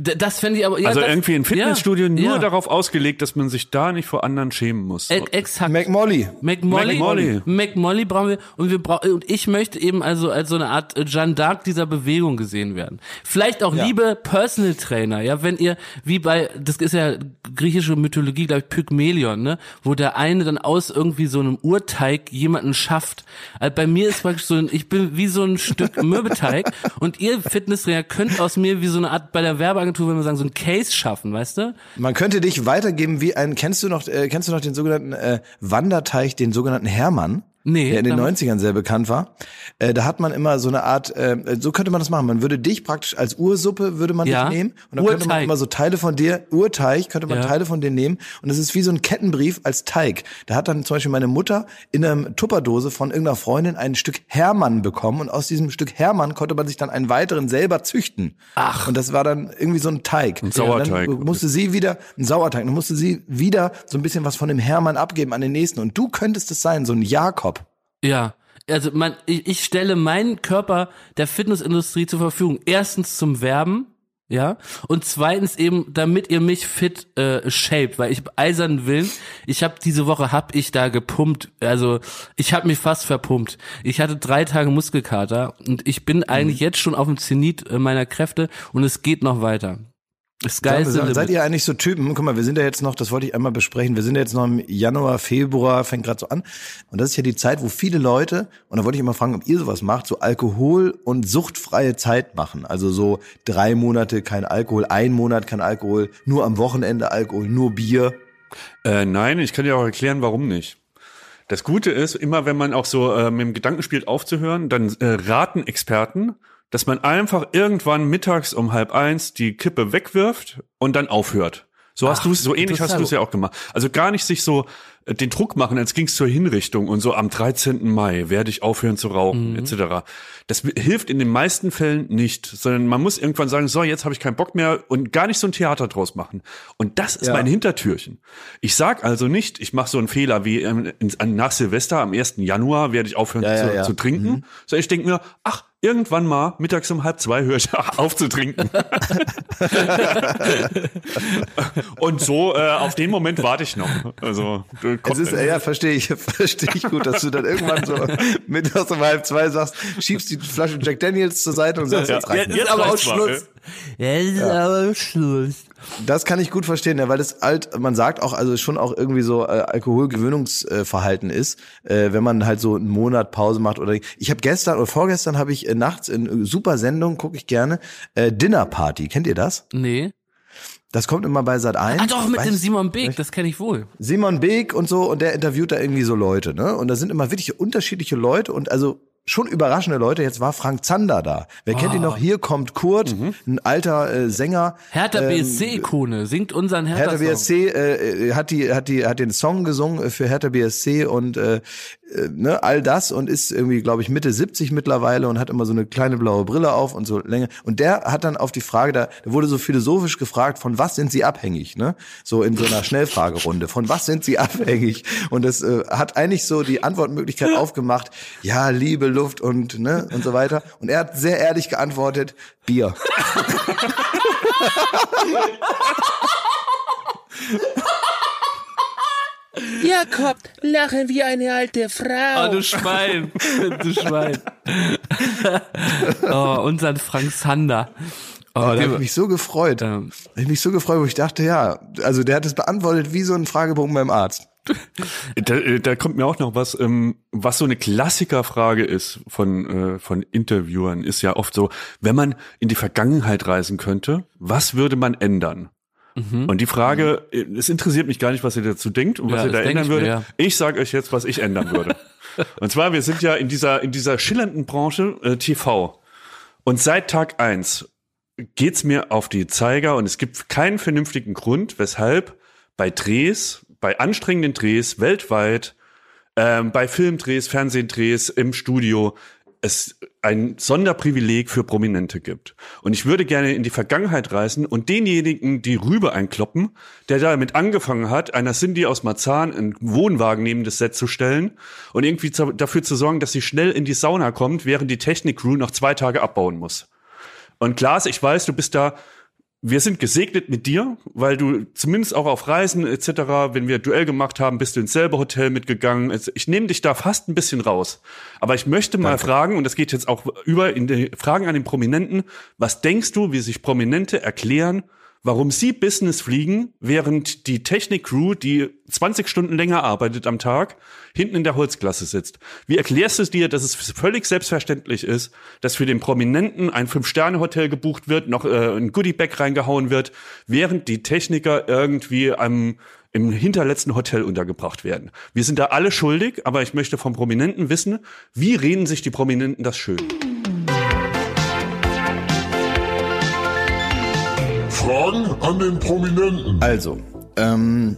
Das fände ich aber. Ja, also das, irgendwie ein Fitnessstudio ja, nur ja. darauf ausgelegt, dass man sich da nicht vor anderen schämen muss. E exakt. McMolly. McMolly. McMolly. McMolly brauchen wir und wir brauchen und ich möchte eben also als so eine Art Jeanne d'Arc dieser Bewegung gesehen werden. Vielleicht auch ja. liebe Personal Trainer, ja, wenn ihr wie bei das ist ja griechische Mythologie, glaube ich, Pygmalion, ne, wo der eine dann aus irgendwie so einem Urteig jemanden schafft. Also bei mir ist praktisch so ein, ich bin wie so ein Stück <laughs> Mürbeteig und ihr Fitnesstrainer könnt aus mir wie so eine Art bei der Werbeagentur Werbeagentur, wenn wir sagen, so ein Case schaffen, weißt du? Man könnte dich weitergeben wie ein, kennst du noch, äh, kennst du noch den sogenannten äh, Wanderteich, den sogenannten Hermann? Nee, der in den 90ern sehr bekannt war. Äh, da hat man immer so eine Art, äh, so könnte man das machen. Man würde dich praktisch als Ursuppe würde man ja. dich nehmen und dann Urteig. könnte man immer so Teile von dir, Urteig, könnte man ja. Teile von dir nehmen und es ist wie so ein Kettenbrief als Teig. Da hat dann zum Beispiel meine Mutter in einer Tupperdose von irgendeiner Freundin ein Stück Hermann bekommen und aus diesem Stück Hermann konnte man sich dann einen weiteren selber züchten. Ach. Und das war dann irgendwie so ein Teig. Ein Sauerteig. dann musste sie wieder, ein Sauerteig, dann musste sie wieder so ein bisschen was von dem Hermann abgeben an den nächsten und du könntest es sein, so ein Jakob. Ja, also man, ich, ich stelle meinen Körper der Fitnessindustrie zur Verfügung. Erstens zum Werben, ja, und zweitens eben, damit ihr mich fit äh, shaped, weil ich eisern Willen. Ich habe diese Woche hab ich da gepumpt, also ich habe mich fast verpumpt. Ich hatte drei Tage Muskelkater und ich bin eigentlich mhm. jetzt schon auf dem Zenit äh, meiner Kräfte und es geht noch weiter. Sky ja, seid ihr eigentlich so Typen? Guck mal, wir sind ja jetzt noch, das wollte ich einmal besprechen, wir sind ja jetzt noch im Januar, Februar, fängt gerade so an. Und das ist ja die Zeit, wo viele Leute, und da wollte ich immer fragen, ob ihr sowas macht, so Alkohol- und suchtfreie Zeit machen. Also so drei Monate kein Alkohol, ein Monat kein Alkohol, nur am Wochenende Alkohol, nur Bier. Äh, nein, ich kann dir auch erklären, warum nicht. Das Gute ist, immer wenn man auch so äh, mit dem Gedanken spielt, aufzuhören, dann äh, raten Experten, dass man einfach irgendwann mittags um halb eins die Kippe wegwirft und dann aufhört. So hast du es, so ähnlich hast du es ja auch gemacht. Also gar nicht sich so äh, den Druck machen, als ging es zur Hinrichtung und so am 13. Mai werde ich aufhören zu rauchen, mhm. etc. Das hilft in den meisten Fällen nicht, sondern man muss irgendwann sagen, so, jetzt habe ich keinen Bock mehr und gar nicht so ein Theater draus machen. Und das ist ja. mein Hintertürchen. Ich sag also nicht, ich mache so einen Fehler wie ähm, nach Silvester am 1. Januar werde ich aufhören ja, zu, zu, trinken, mhm. sondern ich denke mir, ach, Irgendwann mal, mittags um halb zwei, höre ich <laughs> auf zu trinken. <laughs> und so, äh, auf den Moment warte ich noch. Also, es ist, ja, verstehe ich, <laughs> verstehe ich gut, dass du dann irgendwann so mittags um halb zwei sagst, schiebst die Flasche Jack Daniels zur Seite und sagst, ja, jetzt Jetzt, jetzt aber Schluss. Jetzt ist aber Schluss. Das kann ich gut verstehen, ja, weil das alt, man sagt auch, also schon auch irgendwie so äh, Alkoholgewöhnungsverhalten ist, äh, wenn man halt so einen Monat Pause macht oder ich habe gestern oder vorgestern habe ich äh, nachts in super Sendung gucke ich gerne äh, Dinner Party. Kennt ihr das? Nee. Das kommt immer bei Sat 1. Ah doch, mit dem Simon Beek, das kenne ich wohl. Simon Beek und so und der interviewt da irgendwie so Leute, ne? Und da sind immer wirklich unterschiedliche Leute und also schon überraschende Leute. Jetzt war Frank Zander da. Wer oh. kennt ihn noch? Hier kommt Kurt, mhm. ein alter äh, Sänger. Hertha BSC-Ikone, singt unseren Hertha, Hertha BSC äh, äh, hat die hat die hat den Song gesungen für Hertha BSC und äh, äh, ne, all das und ist irgendwie, glaube ich, Mitte 70 mittlerweile und hat immer so eine kleine blaue Brille auf und so länger. Und der hat dann auf die Frage, da, da wurde so philosophisch gefragt, von was sind sie abhängig, ne? So in so einer Schnellfragerunde. Von was sind sie abhängig? Und das äh, hat eigentlich so die Antwortmöglichkeit <laughs> aufgemacht, ja, Liebe, Luft und ne und so weiter. Und er hat sehr ehrlich geantwortet, Bier. Jakob, lachen wie eine alte Frau. Oh, du Schwein. du Schwein. <laughs> oh, unseren Frank Sander. Oh, da habe ich mich so gefreut. Ja. Ich mich so gefreut, wo ich dachte, ja, also der hat es beantwortet wie so ein Fragebogen beim Arzt. <laughs> Da, da kommt mir auch noch was, ähm, was so eine Klassikerfrage ist von, äh, von Interviewern, ist ja oft so, wenn man in die Vergangenheit reisen könnte, was würde man ändern? Mhm. Und die Frage, es interessiert mich gar nicht, was ihr dazu denkt und was ja, ihr da ändern würdet. Ja. Ich sage euch jetzt, was ich ändern würde. <laughs> und zwar, wir sind ja in dieser, in dieser schillernden Branche äh, TV. Und seit Tag eins geht's mir auf die Zeiger und es gibt keinen vernünftigen Grund, weshalb bei Drehs, bei anstrengenden Drehs weltweit, ähm, bei Filmdrehs, Fernsehdrehs im Studio es ein Sonderprivileg für Prominente gibt. Und ich würde gerne in die Vergangenheit reisen und denjenigen die Rübe einkloppen, der damit angefangen hat, einer Cindy aus Marzahn einen Wohnwagen neben das Set zu stellen und irgendwie dafür zu sorgen, dass sie schnell in die Sauna kommt, während die Technik-Crew noch zwei Tage abbauen muss. Und Klaas, ich weiß, du bist da wir sind gesegnet mit dir, weil du zumindest auch auf Reisen etc., wenn wir Duell gemacht haben, bist du ins selbe Hotel mitgegangen. Ich nehme dich da fast ein bisschen raus. Aber ich möchte mal Danke. fragen, und das geht jetzt auch über in die Fragen an den Prominenten, was denkst du, wie sich Prominente erklären, warum sie Business fliegen, während die Technik-Crew, die 20 Stunden länger arbeitet am Tag, hinten in der Holzklasse sitzt. Wie erklärst du dir, dass es völlig selbstverständlich ist, dass für den Prominenten ein Fünf-Sterne-Hotel gebucht wird, noch äh, ein Goodie-Bag reingehauen wird, während die Techniker irgendwie am im hinterletzten Hotel untergebracht werden. Wir sind da alle schuldig, aber ich möchte vom Prominenten wissen, wie reden sich die Prominenten das schön? Fragen an den Prominenten. Also, ähm,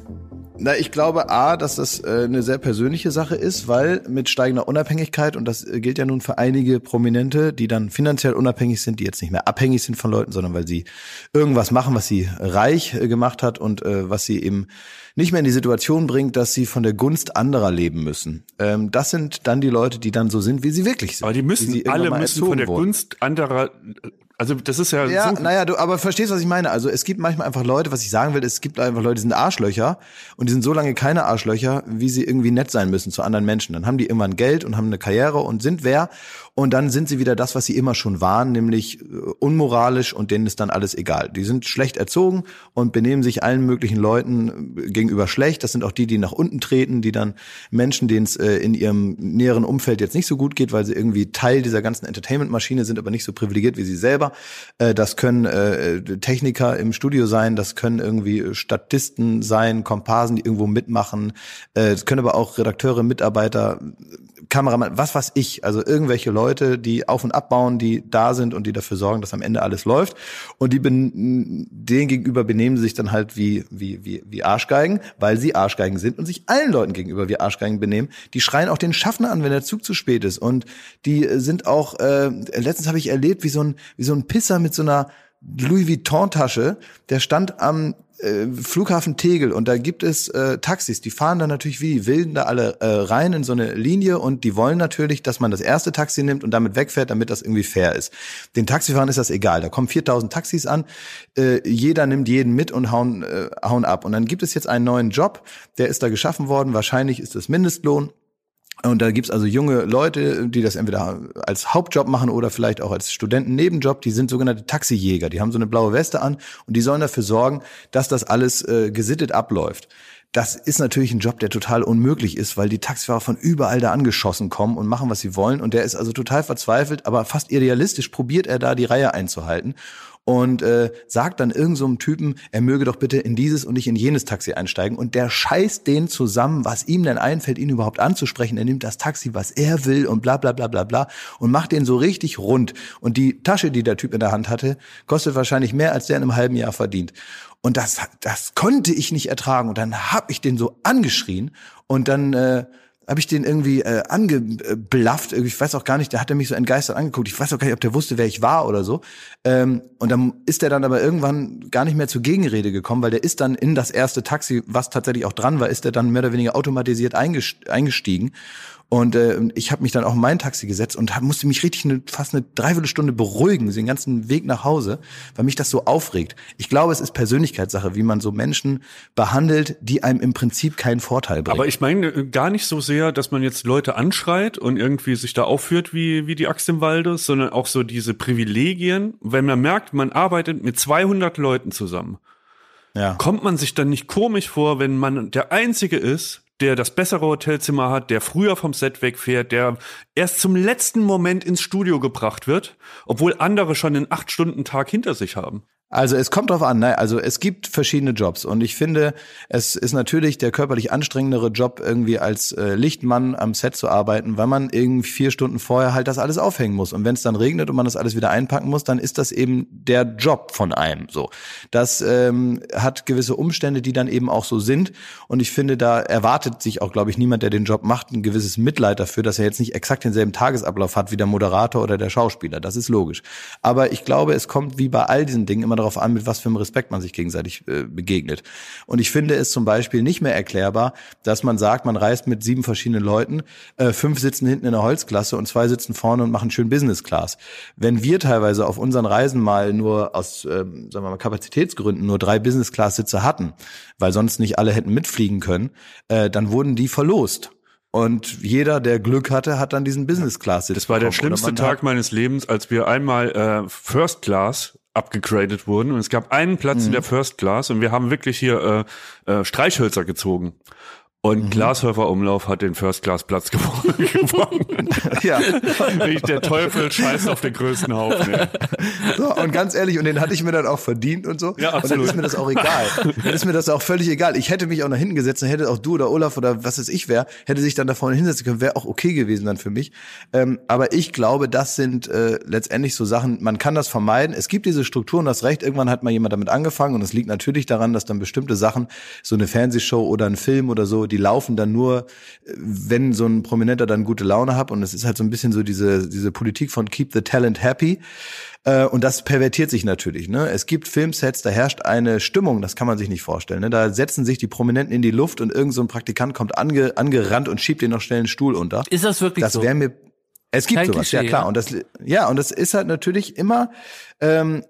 na, ich glaube A, dass das äh, eine sehr persönliche Sache ist, weil mit steigender Unabhängigkeit, und das äh, gilt ja nun für einige Prominente, die dann finanziell unabhängig sind, die jetzt nicht mehr abhängig sind von Leuten, sondern weil sie irgendwas machen, was sie reich äh, gemacht hat und äh, was sie eben nicht mehr in die Situation bringt, dass sie von der Gunst anderer leben müssen. Ähm, das sind dann die Leute, die dann so sind, wie sie wirklich sind. Aber die müssen, alle müssen von der wurden. Gunst anderer also das ist ja. Ja, so naja, du aber verstehst, was ich meine. Also es gibt manchmal einfach Leute, was ich sagen will, es gibt einfach Leute, die sind Arschlöcher und die sind so lange keine Arschlöcher, wie sie irgendwie nett sein müssen zu anderen Menschen. Dann haben die irgendwann Geld und haben eine Karriere und sind wer und dann sind sie wieder das, was sie immer schon waren, nämlich äh, unmoralisch und denen ist dann alles egal. Die sind schlecht erzogen und benehmen sich allen möglichen Leuten äh, gegenüber schlecht. Das sind auch die, die nach unten treten, die dann Menschen, denen es äh, in ihrem näheren Umfeld jetzt nicht so gut geht, weil sie irgendwie Teil dieser ganzen Entertainment-Maschine sind, aber nicht so privilegiert wie sie selber. Das können Techniker im Studio sein, das können irgendwie Statisten sein, Komparsen, die irgendwo mitmachen. Es können aber auch Redakteure, Mitarbeiter, Kameramann, was weiß ich, also irgendwelche Leute, die auf und abbauen, die da sind und die dafür sorgen, dass am Ende alles läuft. Und die denen gegenüber benehmen sie sich dann halt wie, wie, wie, wie Arschgeigen, weil sie Arschgeigen sind und sich allen Leuten gegenüber wie Arschgeigen benehmen. Die schreien auch den Schaffner an, wenn der Zug zu spät ist. Und die sind auch, äh, letztens habe ich erlebt, wie so ein, wie so ein Pisser mit so einer Louis Vuitton Tasche, der stand am äh, Flughafen Tegel und da gibt es äh, Taxis, die fahren dann natürlich wie die Wilden da alle äh, rein in so eine Linie und die wollen natürlich, dass man das erste Taxi nimmt und damit wegfährt, damit das irgendwie fair ist. Den Taxifahrern ist das egal. Da kommen 4000 Taxis an, äh, jeder nimmt jeden mit und hauen, äh, hauen ab. Und dann gibt es jetzt einen neuen Job, der ist da geschaffen worden. Wahrscheinlich ist es Mindestlohn und da gibt's also junge Leute, die das entweder als Hauptjob machen oder vielleicht auch als Studenten-Nebenjob. Die sind sogenannte Taxijäger. Die haben so eine blaue Weste an und die sollen dafür sorgen, dass das alles äh, gesittet abläuft. Das ist natürlich ein Job, der total unmöglich ist, weil die Taxifahrer von überall da angeschossen kommen und machen, was sie wollen. Und der ist also total verzweifelt, aber fast idealistisch probiert er da die Reihe einzuhalten und äh, sagt dann irgendeinem so Typen, er möge doch bitte in dieses und nicht in jenes Taxi einsteigen. Und der scheißt den zusammen, was ihm denn einfällt, ihn überhaupt anzusprechen. Er nimmt das Taxi, was er will und bla bla bla bla bla und macht den so richtig rund. Und die Tasche, die der Typ in der Hand hatte, kostet wahrscheinlich mehr, als der in einem halben Jahr verdient. Und das, das konnte ich nicht ertragen. Und dann hab ich den so angeschrien und dann äh, habe ich den irgendwie äh, angeblafft. Ich weiß auch gar nicht, der hat er mich so entgeistert angeguckt. Ich weiß auch gar nicht, ob der wusste, wer ich war oder so. Ähm, und dann ist er dann aber irgendwann gar nicht mehr zur Gegenrede gekommen, weil der ist dann in das erste Taxi, was tatsächlich auch dran war, ist er dann mehr oder weniger automatisiert eingestiegen. Und äh, ich habe mich dann auch in mein Taxi gesetzt und hab, musste mich richtig eine, fast eine Dreiviertelstunde beruhigen, den ganzen Weg nach Hause, weil mich das so aufregt. Ich glaube, es ist Persönlichkeitssache, wie man so Menschen behandelt, die einem im Prinzip keinen Vorteil bringen. Aber ich meine äh, gar nicht so sehr, dass man jetzt Leute anschreit und irgendwie sich da aufführt wie, wie die Axt im Walde, sondern auch so diese Privilegien, wenn man merkt, man arbeitet mit 200 Leuten zusammen. Ja. Kommt man sich dann nicht komisch vor, wenn man der Einzige ist, der das bessere Hotelzimmer hat, der früher vom Set wegfährt, der erst zum letzten Moment ins Studio gebracht wird, obwohl andere schon einen acht Stunden Tag hinter sich haben. Also es kommt drauf an, ne? also es gibt verschiedene Jobs und ich finde, es ist natürlich der körperlich anstrengendere Job, irgendwie als äh, Lichtmann am Set zu arbeiten, weil man irgendwie vier Stunden vorher halt das alles aufhängen muss. Und wenn es dann regnet und man das alles wieder einpacken muss, dann ist das eben der Job von einem. So, das ähm, hat gewisse Umstände, die dann eben auch so sind. Und ich finde, da erwartet sich auch, glaube ich, niemand, der den Job macht, ein gewisses Mitleid dafür, dass er jetzt nicht exakt denselben Tagesablauf hat wie der Moderator oder der Schauspieler. Das ist logisch. Aber ich glaube, es kommt wie bei all diesen Dingen immer darauf an, mit was für einem Respekt man sich gegenseitig äh, begegnet. Und ich finde es zum Beispiel nicht mehr erklärbar, dass man sagt, man reist mit sieben verschiedenen Leuten, äh, fünf sitzen hinten in der Holzklasse und zwei sitzen vorne und machen schön Business Class. Wenn wir teilweise auf unseren Reisen mal nur aus, äh, sagen wir mal, Kapazitätsgründen nur drei Business Class Sitze hatten, weil sonst nicht alle hätten mitfliegen können, äh, dann wurden die verlost. Und jeder, der Glück hatte, hat dann diesen Business Class. Das war der schlimmste Tag meines Lebens, als wir einmal äh, First Class abgegradet wurden und es gab einen Platz mhm. in der First Class und wir haben wirklich hier äh, äh, Streichhölzer gezogen. Und mhm. Glashäufer Umlauf hat den First Class Platz <laughs> gewonnen. ja. der Teufel scheißt auf den größten Haufen. Ja. So, und ganz ehrlich, und den hatte ich mir dann auch verdient und so. Ja, absolut. Und dann ist mir das auch egal. Dann ist mir das auch völlig egal. Ich hätte mich auch nach hinten gesetzt, dann hätte auch du oder Olaf oder was es ich wäre, hätte sich dann da vorne hinsetzen können, wäre auch okay gewesen dann für mich. Ähm, aber ich glaube, das sind äh, letztendlich so Sachen, man kann das vermeiden. Es gibt diese Strukturen, das Recht, irgendwann hat mal jemand damit angefangen und es liegt natürlich daran, dass dann bestimmte Sachen, so eine Fernsehshow oder ein Film oder so, die laufen dann nur, wenn so ein Prominenter dann gute Laune hat. Und es ist halt so ein bisschen so diese, diese Politik von Keep the Talent Happy. Äh, und das pervertiert sich natürlich. Ne? Es gibt Filmsets, da herrscht eine Stimmung, das kann man sich nicht vorstellen. Ne? Da setzen sich die Prominenten in die Luft und irgend so ein Praktikant kommt ange, angerannt und schiebt den noch schnell einen Stuhl unter. Ist das wirklich das so? Das wäre mir es gibt Kein sowas, Klischee, ja klar. Ja. Und das, ja, und das ist halt natürlich immer ähm,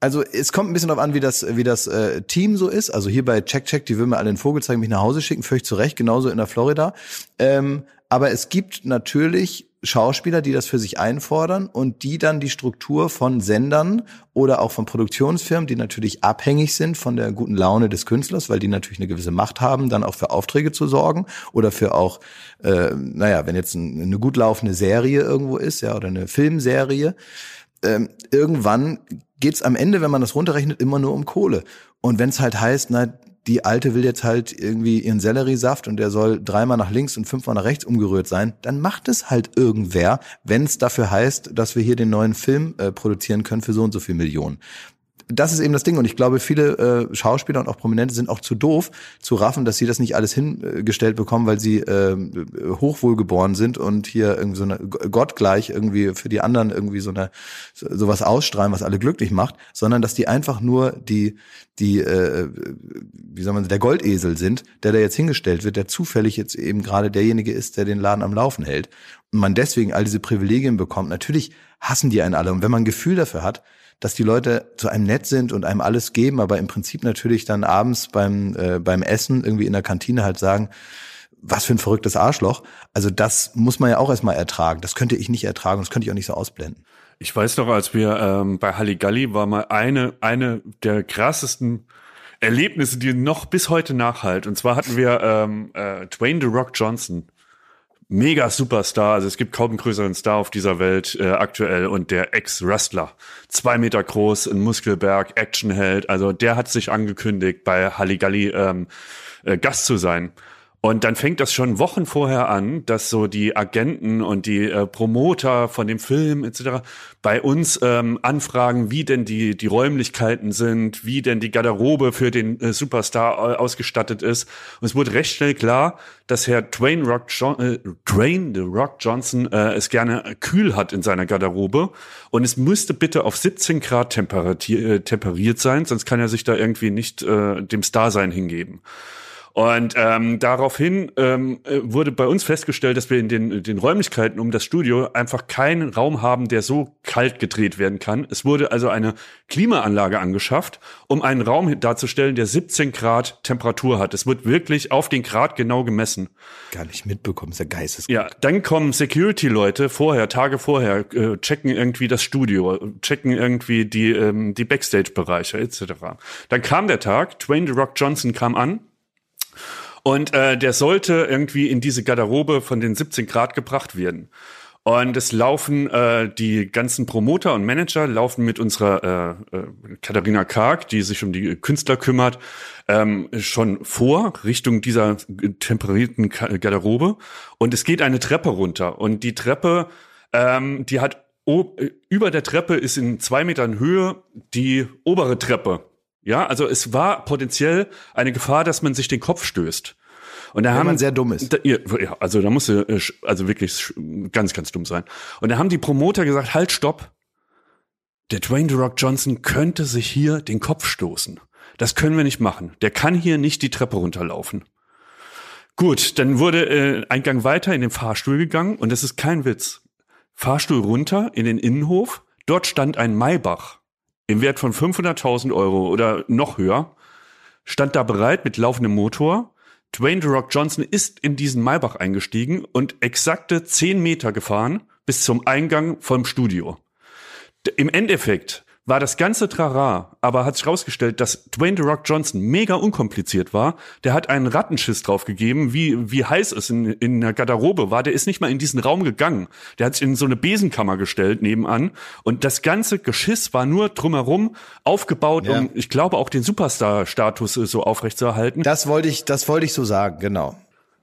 also es kommt ein bisschen darauf an, wie das, wie das äh, Team so ist. Also hier bei Check Check, die würden mir alle den Vogel zeigen, mich nach Hause schicken, völlig zurecht, genauso in der Florida. Ähm, aber es gibt natürlich Schauspieler, die das für sich einfordern und die dann die Struktur von Sendern oder auch von Produktionsfirmen, die natürlich abhängig sind von der guten Laune des Künstlers, weil die natürlich eine gewisse Macht haben, dann auch für Aufträge zu sorgen oder für auch, äh, naja, wenn jetzt ein, eine gut laufende Serie irgendwo ist, ja, oder eine Filmserie, ähm, irgendwann geht's am Ende, wenn man das runterrechnet, immer nur um Kohle. Und wenn es halt heißt, na, die Alte will jetzt halt irgendwie ihren Selleriesaft und der soll dreimal nach links und fünfmal nach rechts umgerührt sein, dann macht es halt irgendwer, wenn es dafür heißt, dass wir hier den neuen Film äh, produzieren können für so und so viel Millionen das ist eben das Ding. Und ich glaube, viele äh, Schauspieler und auch Prominente sind auch zu doof, zu raffen, dass sie das nicht alles hingestellt bekommen, weil sie äh, hochwohlgeboren sind und hier irgendwie so eine gottgleich irgendwie für die anderen irgendwie so eine sowas ausstrahlen, was alle glücklich macht, sondern dass die einfach nur die die äh, wie soll man der Goldesel sind, der da jetzt hingestellt wird, der zufällig jetzt eben gerade derjenige ist, der den Laden am Laufen hält und man deswegen all diese Privilegien bekommt. Natürlich hassen die einen alle und wenn man ein Gefühl dafür hat, dass die Leute zu einem nett sind und einem alles geben, aber im Prinzip natürlich dann abends beim, äh, beim Essen irgendwie in der Kantine halt sagen, was für ein verrücktes Arschloch. Also das muss man ja auch erstmal ertragen. Das könnte ich nicht ertragen, das könnte ich auch nicht so ausblenden. Ich weiß noch, als wir ähm, bei Halligalli war mal eine, eine der krassesten Erlebnisse, die noch bis heute nachhalt. Und zwar hatten wir ähm, äh, Dwayne The Rock Johnson mega Superstar. Also es gibt kaum einen größeren Star auf dieser Welt äh, aktuell und der Ex-Wrestler. Zwei Meter groß, ein Muskelberg, Actionheld. Also der hat sich angekündigt, bei Halligalli ähm, äh, Gast zu sein. Und dann fängt das schon Wochen vorher an, dass so die Agenten und die äh, Promoter von dem Film etc. bei uns ähm, anfragen, wie denn die die Räumlichkeiten sind, wie denn die Garderobe für den äh, Superstar äh, ausgestattet ist. Und es wurde recht schnell klar, dass Herr Dwayne Rock John, äh, Dwayne The Rock Johnson äh, es gerne kühl hat in seiner Garderobe und es müsste bitte auf 17 Grad temperiert, äh, temperiert sein, sonst kann er sich da irgendwie nicht äh, dem Starsein hingeben. Und ähm, daraufhin ähm, äh, wurde bei uns festgestellt, dass wir in den, den Räumlichkeiten um das Studio einfach keinen Raum haben, der so kalt gedreht werden kann. Es wurde also eine Klimaanlage angeschafft, um einen Raum darzustellen, der 17 Grad Temperatur hat. Es wird wirklich auf den Grad genau gemessen. Gar nicht mitbekommen, ist ja geisteskrank. Ja, dann kommen Security-Leute vorher, Tage vorher, äh, checken irgendwie das Studio, checken irgendwie die, ähm, die Backstage-Bereiche etc. Dann kam der Tag, Dwayne The Rock Johnson kam an, und äh, der sollte irgendwie in diese Garderobe von den 17 Grad gebracht werden. Und es laufen äh, die ganzen Promoter und Manager laufen mit unserer äh, äh, Katharina Karg, die sich um die Künstler kümmert, ähm, schon vor Richtung dieser temperierten Garderobe. Und es geht eine Treppe runter. Und die Treppe, ähm, die hat über der Treppe ist in zwei Metern Höhe die obere Treppe. Ja, also es war potenziell eine Gefahr, dass man sich den Kopf stößt. Und da Wenn haben, man sehr dumm ist. Da, ja, also da musste äh, also wirklich ganz, ganz dumm sein. Und da haben die Promoter gesagt, halt, stopp. Der Dwayne The Rock Johnson könnte sich hier den Kopf stoßen. Das können wir nicht machen. Der kann hier nicht die Treppe runterlaufen. Gut, dann wurde äh, ein Gang weiter in den Fahrstuhl gegangen und das ist kein Witz. Fahrstuhl runter in den Innenhof. Dort stand ein Maybach im Wert von 500.000 Euro oder noch höher. Stand da bereit mit laufendem Motor Dwayne The Rock Johnson ist in diesen Maybach eingestiegen und exakte zehn Meter gefahren bis zum Eingang vom Studio. Im Endeffekt war das ganze Trara, aber hat sich herausgestellt, dass Dwayne The Rock Johnson mega unkompliziert war. Der hat einen Rattenschiss draufgegeben, wie, wie heiß es in, in der Garderobe war. Der ist nicht mal in diesen Raum gegangen. Der hat sich in so eine Besenkammer gestellt nebenan. Und das ganze Geschiss war nur drumherum aufgebaut, ja. um, ich glaube, auch den Superstar-Status so aufrechtzuerhalten. Das wollte ich, das wollte ich so sagen, genau.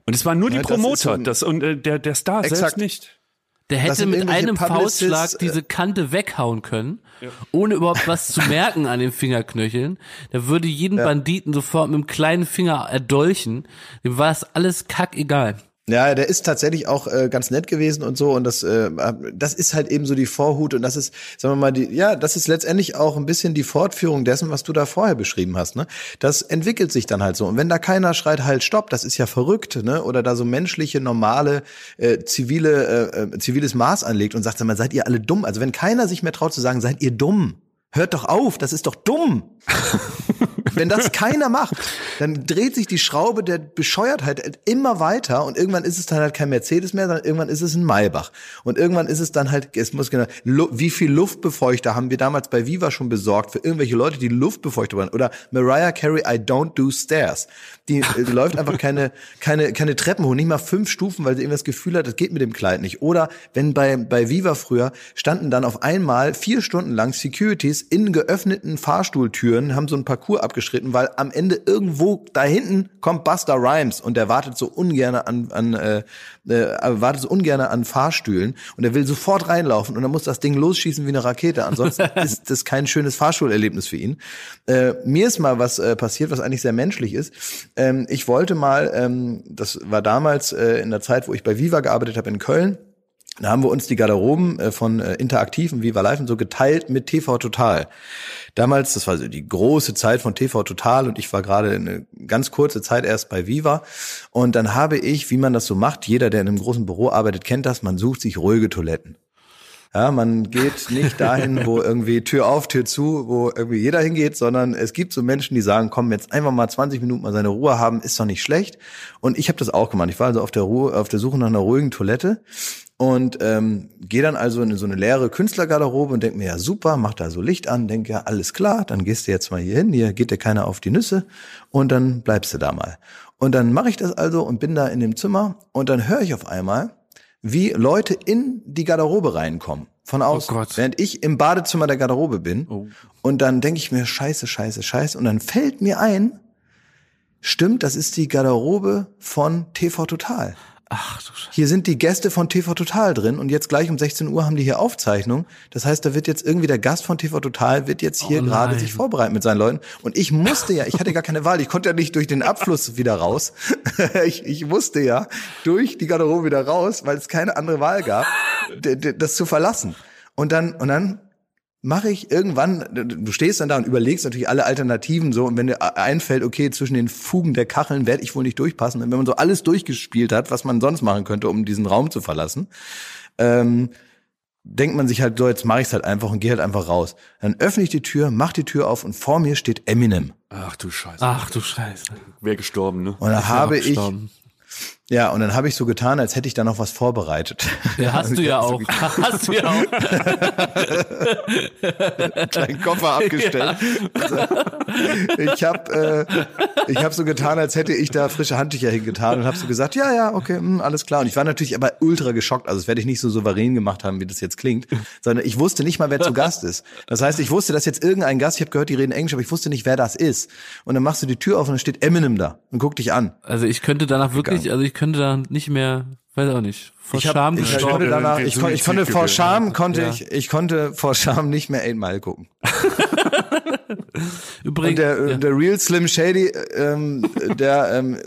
Und es waren nur die ja, Promoter, das, so das und äh, der, der Star Exakt. selbst nicht. Der hätte mit einem Faustschlag äh, diese Kante weghauen können, ja. ohne überhaupt was zu merken an den Fingerknöcheln. Der würde jeden ja. Banditen sofort mit dem kleinen Finger erdolchen. Dem war es alles kackegal. Ja, der ist tatsächlich auch äh, ganz nett gewesen und so und das äh, das ist halt eben so die Vorhut und das ist sagen wir mal die ja, das ist letztendlich auch ein bisschen die Fortführung dessen, was du da vorher beschrieben hast, ne? Das entwickelt sich dann halt so und wenn da keiner schreit halt stopp, das ist ja verrückt, ne? Oder da so menschliche normale äh, zivile äh, äh ziviles Maß anlegt und sagt, sag mal, seid ihr alle dumm? Also wenn keiner sich mehr traut zu sagen, seid ihr dumm? Hört doch auf, das ist doch dumm. <laughs> Wenn das keiner macht, dann dreht sich die Schraube der Bescheuertheit immer weiter und irgendwann ist es dann halt kein Mercedes mehr, sondern irgendwann ist es ein Maybach. Und irgendwann ist es dann halt, es muss genau, wie viel Luftbefeuchter haben wir damals bei Viva schon besorgt für irgendwelche Leute, die Luftbefeuchter waren? Oder Mariah Carey, I don't do stairs. Die, äh, läuft einfach keine, keine, keine Treppen hoch, nicht mal fünf Stufen, weil sie irgendwie das Gefühl hat, das geht mit dem Kleid nicht. Oder wenn bei, bei Viva früher standen dann auf einmal vier Stunden lang Securities in geöffneten Fahrstuhltüren, haben so ein Parcours abgeschritten, weil am Ende irgendwo da hinten kommt Buster Rhymes und der wartet so ungern an, an äh, äh, wartet so ungern an Fahrstühlen und er will sofort reinlaufen und dann muss das Ding losschießen wie eine Rakete. Ansonsten <laughs> ist das kein schönes Fahrstuhlerlebnis für ihn. Äh, mir ist mal was äh, passiert, was eigentlich sehr menschlich ist. Ähm, ich wollte mal, ähm, das war damals äh, in der Zeit, wo ich bei Viva gearbeitet habe in Köln, da haben wir uns die Garderoben äh, von äh, Interaktiv und Viva Live und so geteilt mit TV Total. Damals, das war so die große Zeit von TV Total und ich war gerade eine ganz kurze Zeit erst bei Viva. Und dann habe ich, wie man das so macht, jeder, der in einem großen Büro arbeitet, kennt das, man sucht sich ruhige Toiletten. Ja, man geht nicht dahin, wo irgendwie Tür auf, Tür zu, wo irgendwie jeder hingeht, sondern es gibt so Menschen, die sagen, komm, jetzt einfach mal 20 Minuten mal seine Ruhe haben, ist doch nicht schlecht. Und ich habe das auch gemacht. Ich war also auf der Ruhe, auf der Suche nach einer ruhigen Toilette und ähm, gehe dann also in so eine leere Künstlergarderobe und denk mir, ja super, mach da so Licht an, denk ja, alles klar, dann gehst du jetzt mal hier hin, hier geht dir keiner auf die Nüsse und dann bleibst du da mal. Und dann mache ich das also und bin da in dem Zimmer und dann höre ich auf einmal, wie Leute in die Garderobe reinkommen. Von oh außen. Oh während ich im Badezimmer der Garderobe bin. Oh. Und dann denke ich mir, scheiße, scheiße, scheiße. Und dann fällt mir ein, stimmt, das ist die Garderobe von TV Total. Ach du Scheiße. Hier sind die Gäste von TV Total drin und jetzt gleich um 16 Uhr haben die hier Aufzeichnung. Das heißt, da wird jetzt irgendwie der Gast von TV Total wird jetzt hier oh gerade sich vorbereiten mit seinen Leuten. Und ich musste ja, ich hatte gar keine Wahl, ich konnte ja nicht durch den Abfluss wieder raus. <laughs> ich, ich musste ja durch die Garderobe wieder raus, weil es keine andere Wahl gab, das zu verlassen. Und dann, und dann mache ich irgendwann, du stehst dann da und überlegst natürlich alle Alternativen so und wenn dir einfällt, okay, zwischen den Fugen der Kacheln werde ich wohl nicht durchpassen. Und wenn man so alles durchgespielt hat, was man sonst machen könnte, um diesen Raum zu verlassen, ähm, denkt man sich halt so, jetzt mache ich es halt einfach und gehe halt einfach raus. Dann öffne ich die Tür, mach die Tür auf und vor mir steht Eminem. Ach du Scheiße. Ach du Scheiße. Wer gestorben, ne? Und da habe ich Ja, und dann habe ich so getan, als hätte ich da noch was vorbereitet. Ja, hast du <laughs> ja auch. hast du ja auch. <laughs> Kleinen Koffer abgestellt. Ja. Also, ich habe äh, ich hab so getan, als hätte ich da frische Handtücher hingetan und habe so gesagt, ja, ja, okay, mh, hm, alles klar. Und ich war natürlich aber ultra geschockt. Also das werde ich nicht so souverän gemacht haben, wie das jetzt klingt, sondern ich wusste nicht mal, wer zu Gast ist. Das heißt, ich wusste, dass jetzt irgendein Gast, ich habe gehört, die reden Englisch, aber ich wusste nicht, wer das ist. Und dann machst du die Tür auf und dann steht Eminem da und guck dich an. Also ich könnte danach wirklich, also ich könnte da nicht mehr, weiß auch nicht, vor ich hab, Scham ich, ich konnte danach, ich, kon, ich konnte vor Scham konnte ja. ich, ich konnte vor Scham nicht mehr Mile gucken. <laughs> Übrigens, und der, ja. der Real Slim Shady, ähm, der, ähm,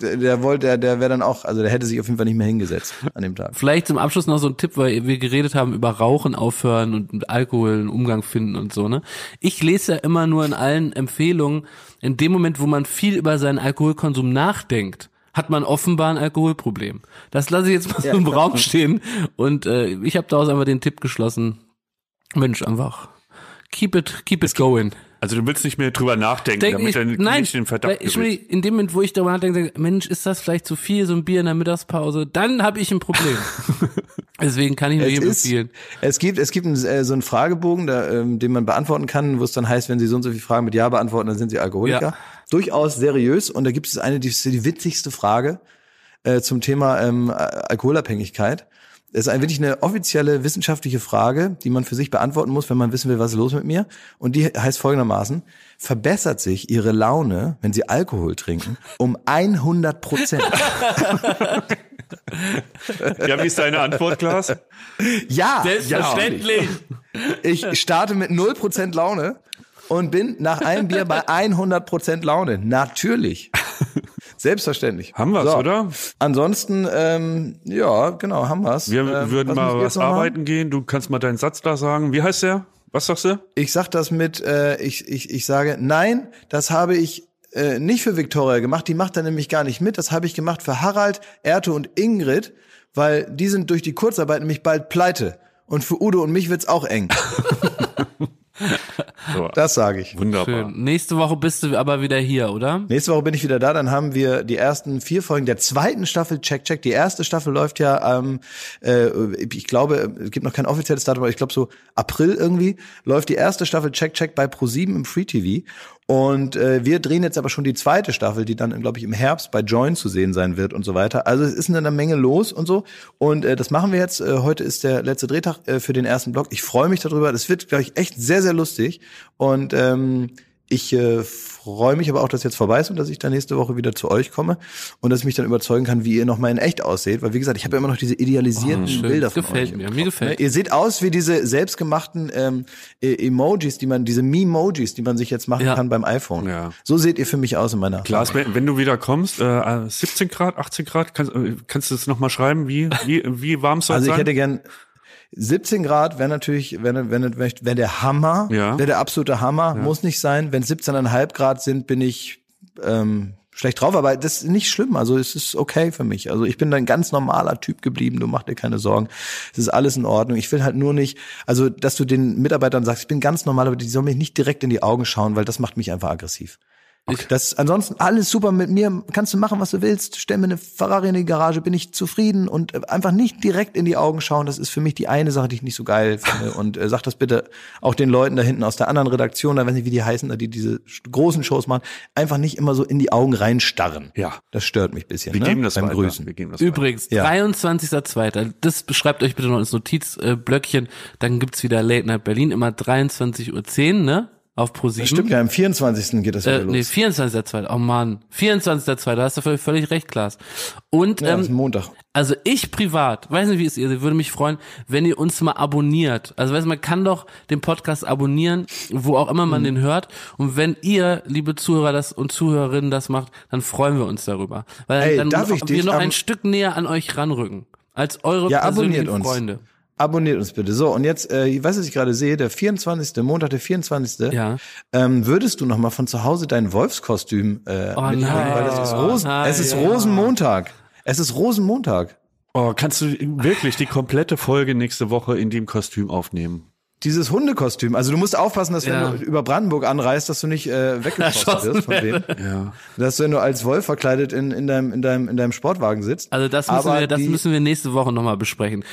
der, der wollte, der, der wäre dann auch, also der hätte sich auf jeden Fall nicht mehr hingesetzt an dem Tag. Vielleicht zum Abschluss noch so ein Tipp, weil wir geredet haben über Rauchen aufhören und mit Alkohol einen Umgang finden und so, ne? Ich lese ja immer nur in allen Empfehlungen, in dem Moment, wo man viel über seinen Alkoholkonsum nachdenkt, hat man offenbar ein Alkoholproblem. Das lasse ich jetzt mal ja, so im Raum stehen. Und äh, ich habe daraus einfach den Tipp geschlossen. Mensch, einfach keep it, keep it going. Also du willst nicht mehr drüber nachdenken, Denk, damit ich, nein, nicht den Verdacht ich, In dem Moment, wo ich darüber nachdenke, Mensch, ist das vielleicht zu viel, so ein Bier in der Mittagspause, dann habe ich ein Problem. <laughs> Deswegen kann ich nur jedem empfehlen. Es gibt, es gibt einen, äh, so einen Fragebogen, da, ähm, den man beantworten kann, wo es dann heißt, wenn Sie so und so viele Fragen mit Ja beantworten, dann sind Sie Alkoholiker. Ja. Durchaus seriös. Und da gibt es eine, die ist die witzigste Frage äh, zum Thema ähm, Alkoholabhängigkeit. Das ist ein, wirklich eine offizielle wissenschaftliche Frage, die man für sich beantworten muss, wenn man wissen will, was ist los mit mir. Und die heißt folgendermaßen, verbessert sich Ihre Laune, wenn Sie Alkohol trinken, um 100 Prozent. ja, wie ist deine Antwort, Klaas? Ja. Selbstverständlich. Ich starte mit 0 Prozent Laune und bin nach einem Bier bei 100 Prozent Laune. Natürlich. Selbstverständlich. Haben wir's, so. oder? Ansonsten, ähm, ja, genau, haben wir's. Wir ähm, würden was mal was arbeiten gehen. Du kannst mal deinen Satz da sagen. Wie heißt der? Was sagst du? Ich sag das mit, äh, ich, ich, ich sage, nein, das habe ich äh, nicht für Victoria gemacht. Die macht da nämlich gar nicht mit. Das habe ich gemacht für Harald, Erte und Ingrid, weil die sind durch die Kurzarbeit nämlich bald pleite. Und für Udo und mich wird's auch eng. <laughs> <laughs> So. Das sage ich. Wunderbar. Schön. Nächste Woche bist du aber wieder hier, oder? Nächste Woche bin ich wieder da. Dann haben wir die ersten vier Folgen der zweiten Staffel Check Check. Die erste Staffel läuft ja, ähm, äh, ich glaube, es gibt noch kein offizielles Datum, aber ich glaube so April irgendwie läuft die erste Staffel Check Check bei Pro7 im Free TV. Und äh, wir drehen jetzt aber schon die zweite Staffel, die dann, glaube ich, im Herbst bei Join zu sehen sein wird und so weiter. Also es ist eine Menge los und so. Und äh, das machen wir jetzt. Äh, heute ist der letzte Drehtag äh, für den ersten Blog. Ich freue mich darüber. Das wird, glaube ich, echt sehr, sehr lustig. Und ähm, ich äh, freue mich aber auch, dass jetzt vorbei ist und dass ich dann nächste Woche wieder zu euch komme und dass ich mich dann überzeugen kann, wie ihr noch mal in echt ausseht. Weil wie gesagt, ich habe ja immer noch diese idealisierten oh, Bilder von gefällt euch. Mir, mir gefällt. Ihr seht aus wie diese selbstgemachten ähm, e Emojis, die man, diese Memojis, die man sich jetzt machen ja. kann beim iPhone. Ja. So seht ihr für mich aus in meiner. Klar, wenn du wieder kommst, äh, 17 Grad, 18 Grad, kannst, äh, kannst du es noch mal schreiben, wie wie wie warm soll also sein? Also ich hätte gern 17 Grad wäre natürlich, wenn wenn wenn der Hammer, ja. wäre der absolute Hammer, ja. muss nicht sein. Wenn 17,5 Grad sind, bin ich ähm, schlecht drauf, aber das ist nicht schlimm. Also es ist okay für mich. Also ich bin ein ganz normaler Typ geblieben. Du mach dir keine Sorgen. Es ist alles in Ordnung. Ich will halt nur nicht, also dass du den Mitarbeitern sagst, ich bin ganz normal, aber die sollen mich nicht direkt in die Augen schauen, weil das macht mich einfach aggressiv. Okay. Das ansonsten alles super mit mir, kannst du machen, was du willst. Stell mir eine Ferrari in die Garage, bin ich zufrieden und äh, einfach nicht direkt in die Augen schauen. Das ist für mich die eine Sache, die ich nicht so geil finde. Und äh, sag das bitte auch den Leuten da hinten aus der anderen Redaktion, da weiß nicht, wie die heißen, die diese großen Shows machen, einfach nicht immer so in die Augen reinstarren. Ja, das stört mich bisschen. Wir ne? geben das beim weiter. Grüßen. Wir geben das Übrigens, ja. 23.02. Das beschreibt euch bitte noch ins Notizblöckchen. Dann gibt's wieder Late Night Berlin immer 23.10 Uhr, ne? Auf Pro7. Das stimmt ja, am 24. geht das wieder äh, los. Nee, 24.2. Oh man, 24.2. Da hast du völlig, völlig recht, Klaas. Und ja, ähm, ist Montag. Also ich privat, weiß nicht, wie es ihr, würde mich freuen, wenn ihr uns mal abonniert. Also weißt du, man kann doch den Podcast abonnieren, wo auch immer man mhm. den hört. Und wenn ihr, liebe Zuhörer das und Zuhörerinnen, das macht, dann freuen wir uns darüber. Weil Ey, dann darf wir ich noch ein Stück näher an euch ranrücken. Als eure ja, persönlichen uns. Freunde. Abonniert uns bitte. So, und jetzt, äh, ich weiß, was ich gerade sehe, der 24., Montag, der 24. Ja. Ähm, würdest du noch mal von zu Hause dein Wolfskostüm äh, oh, mitbringen? Nein. Weil das ist Rosen, nein, es ist ja. Rosenmontag. Es ist Rosenmontag. Oh, kannst du wirklich die komplette Folge nächste Woche in dem Kostüm aufnehmen? dieses Hundekostüm. Also du musst aufpassen, dass ja. wenn du über Brandenburg anreist, dass du nicht äh, weggeschossen wirst von wem. Ja. Dass du, wenn du als Wolf verkleidet in, in deinem in deinem in deinem Sportwagen sitzt. Also das müssen aber wir das müssen wir nächste Woche nochmal besprechen.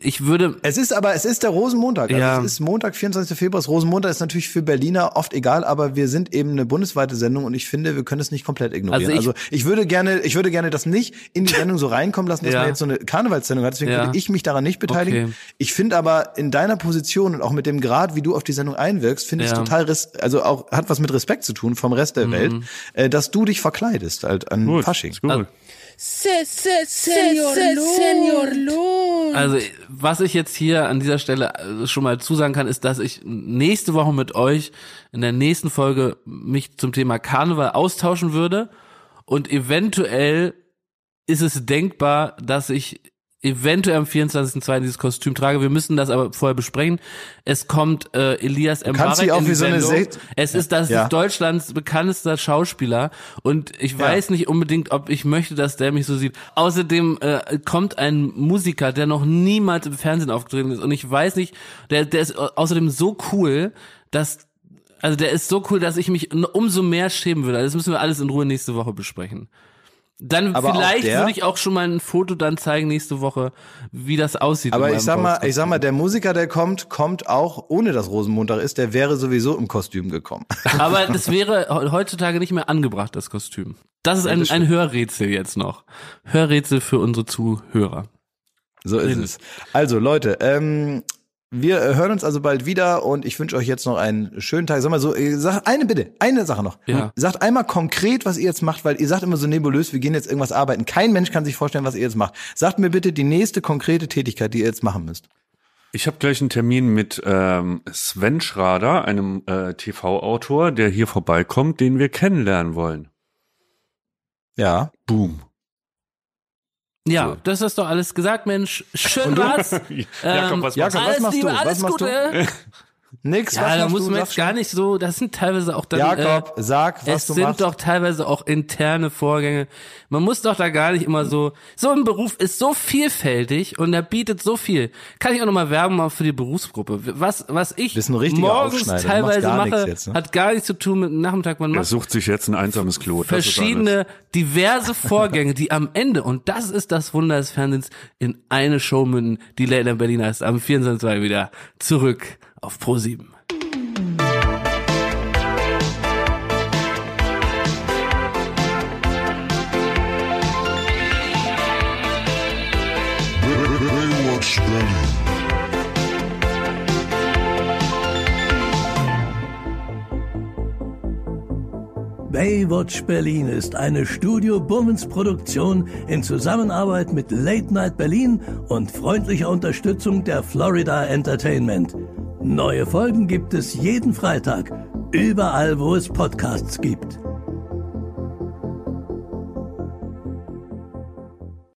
Ich würde Es ist aber es ist der Rosenmontag. Also ja. es ist Montag 24. Februar. Rosenmontag ist natürlich für Berliner oft egal, aber wir sind eben eine bundesweite Sendung und ich finde, wir können es nicht komplett ignorieren. Also ich, also ich würde gerne ich würde gerne das nicht in die Sendung so reinkommen lassen, dass <laughs> ja. man jetzt so eine Karnevalssendung hat. Deswegen ja. würde ich mich daran nicht beteiligen. Okay. Ich finde aber in deiner Position und auch mit dem Grad, wie du auf die Sendung einwirkst, finde ich ja. total, also auch hat was mit Respekt zu tun vom Rest der mhm. Welt, äh, dass du dich verkleidest halt an gut, Fasching. Ist gut. Also, Senior Lohn. Also, was ich jetzt hier an dieser Stelle äh, schon mal zusagen kann, ist, dass ich nächste Woche mit euch in der nächsten Folge mich zum Thema Karneval austauschen würde und eventuell ist es denkbar, dass ich eventuell am 24.2. dieses Kostüm trage. Wir müssen das aber vorher besprechen. Es kommt äh, Elias Mbarek in die so Sendung. Es ist das ja. ist Deutschlands bekanntester Schauspieler und ich weiß ja. nicht unbedingt, ob ich möchte, dass der mich so sieht. Außerdem äh, kommt ein Musiker, der noch niemals im Fernsehen aufgetreten ist und ich weiß nicht, der der ist außerdem so cool, dass also der ist so cool, dass ich mich umso mehr schämen würde. Das müssen wir alles in Ruhe nächste Woche besprechen. Dann aber vielleicht würde ich auch schon mal ein Foto dann zeigen nächste Woche, wie das aussieht. Aber ich sag mal, ich sag mal, der Musiker, der kommt, kommt auch ohne dass Rosenmontag ist, der wäre sowieso im Kostüm gekommen. <laughs> Aber das wäre heutzutage nicht mehr angebracht, das Kostüm. Das ist ein, ein Hörrätsel jetzt noch. Hörrätsel für unsere Zuhörer. So ist es. Also Leute, ähm, wir hören uns also bald wieder und ich wünsche euch jetzt noch einen schönen Tag. Sag mal so, sag eine bitte, eine Sache noch. Ja. Sagt einmal konkret, was ihr jetzt macht, weil ihr sagt immer so nebulös, wir gehen jetzt irgendwas arbeiten. Kein Mensch kann sich vorstellen, was ihr jetzt macht. Sagt mir bitte die nächste konkrete Tätigkeit, die ihr jetzt machen müsst. Ich habe gleich einen Termin mit ähm, Sven Schrader, einem äh, TV-Autor, der hier vorbeikommt, den wir kennenlernen wollen. Ja. Boom. Ja, so. das ist doch alles gesagt, Mensch. Schön war's. <laughs> Jakob, was, ähm, Jakob, was machst du? Alles was Gute. <laughs> Nix, ja, was da muss man jetzt gar nicht so, das sind teilweise auch dann, Jakob, äh, sag, was es du sind machst. doch teilweise auch interne Vorgänge. Man muss doch da gar nicht immer so, so ein Beruf ist so vielfältig und er bietet so viel. Kann ich auch nochmal werben mal für die Berufsgruppe. Was, was ich morgens teilweise mache, jetzt, ne? hat gar nichts zu tun mit dem Nachmittag. Man er sucht sich jetzt ein einsames Klo. Verschiedene, diverse Vorgänge, die am Ende, und das ist das Wunder des Fernsehens, in eine Show münden, die Late Berliner ist am 24. wieder zurück auf Pro7. Baywatch Berlin ist eine Studio Bummens Produktion in Zusammenarbeit mit Late Night Berlin und freundlicher Unterstützung der Florida Entertainment. Neue Folgen gibt es jeden Freitag, überall wo es Podcasts gibt.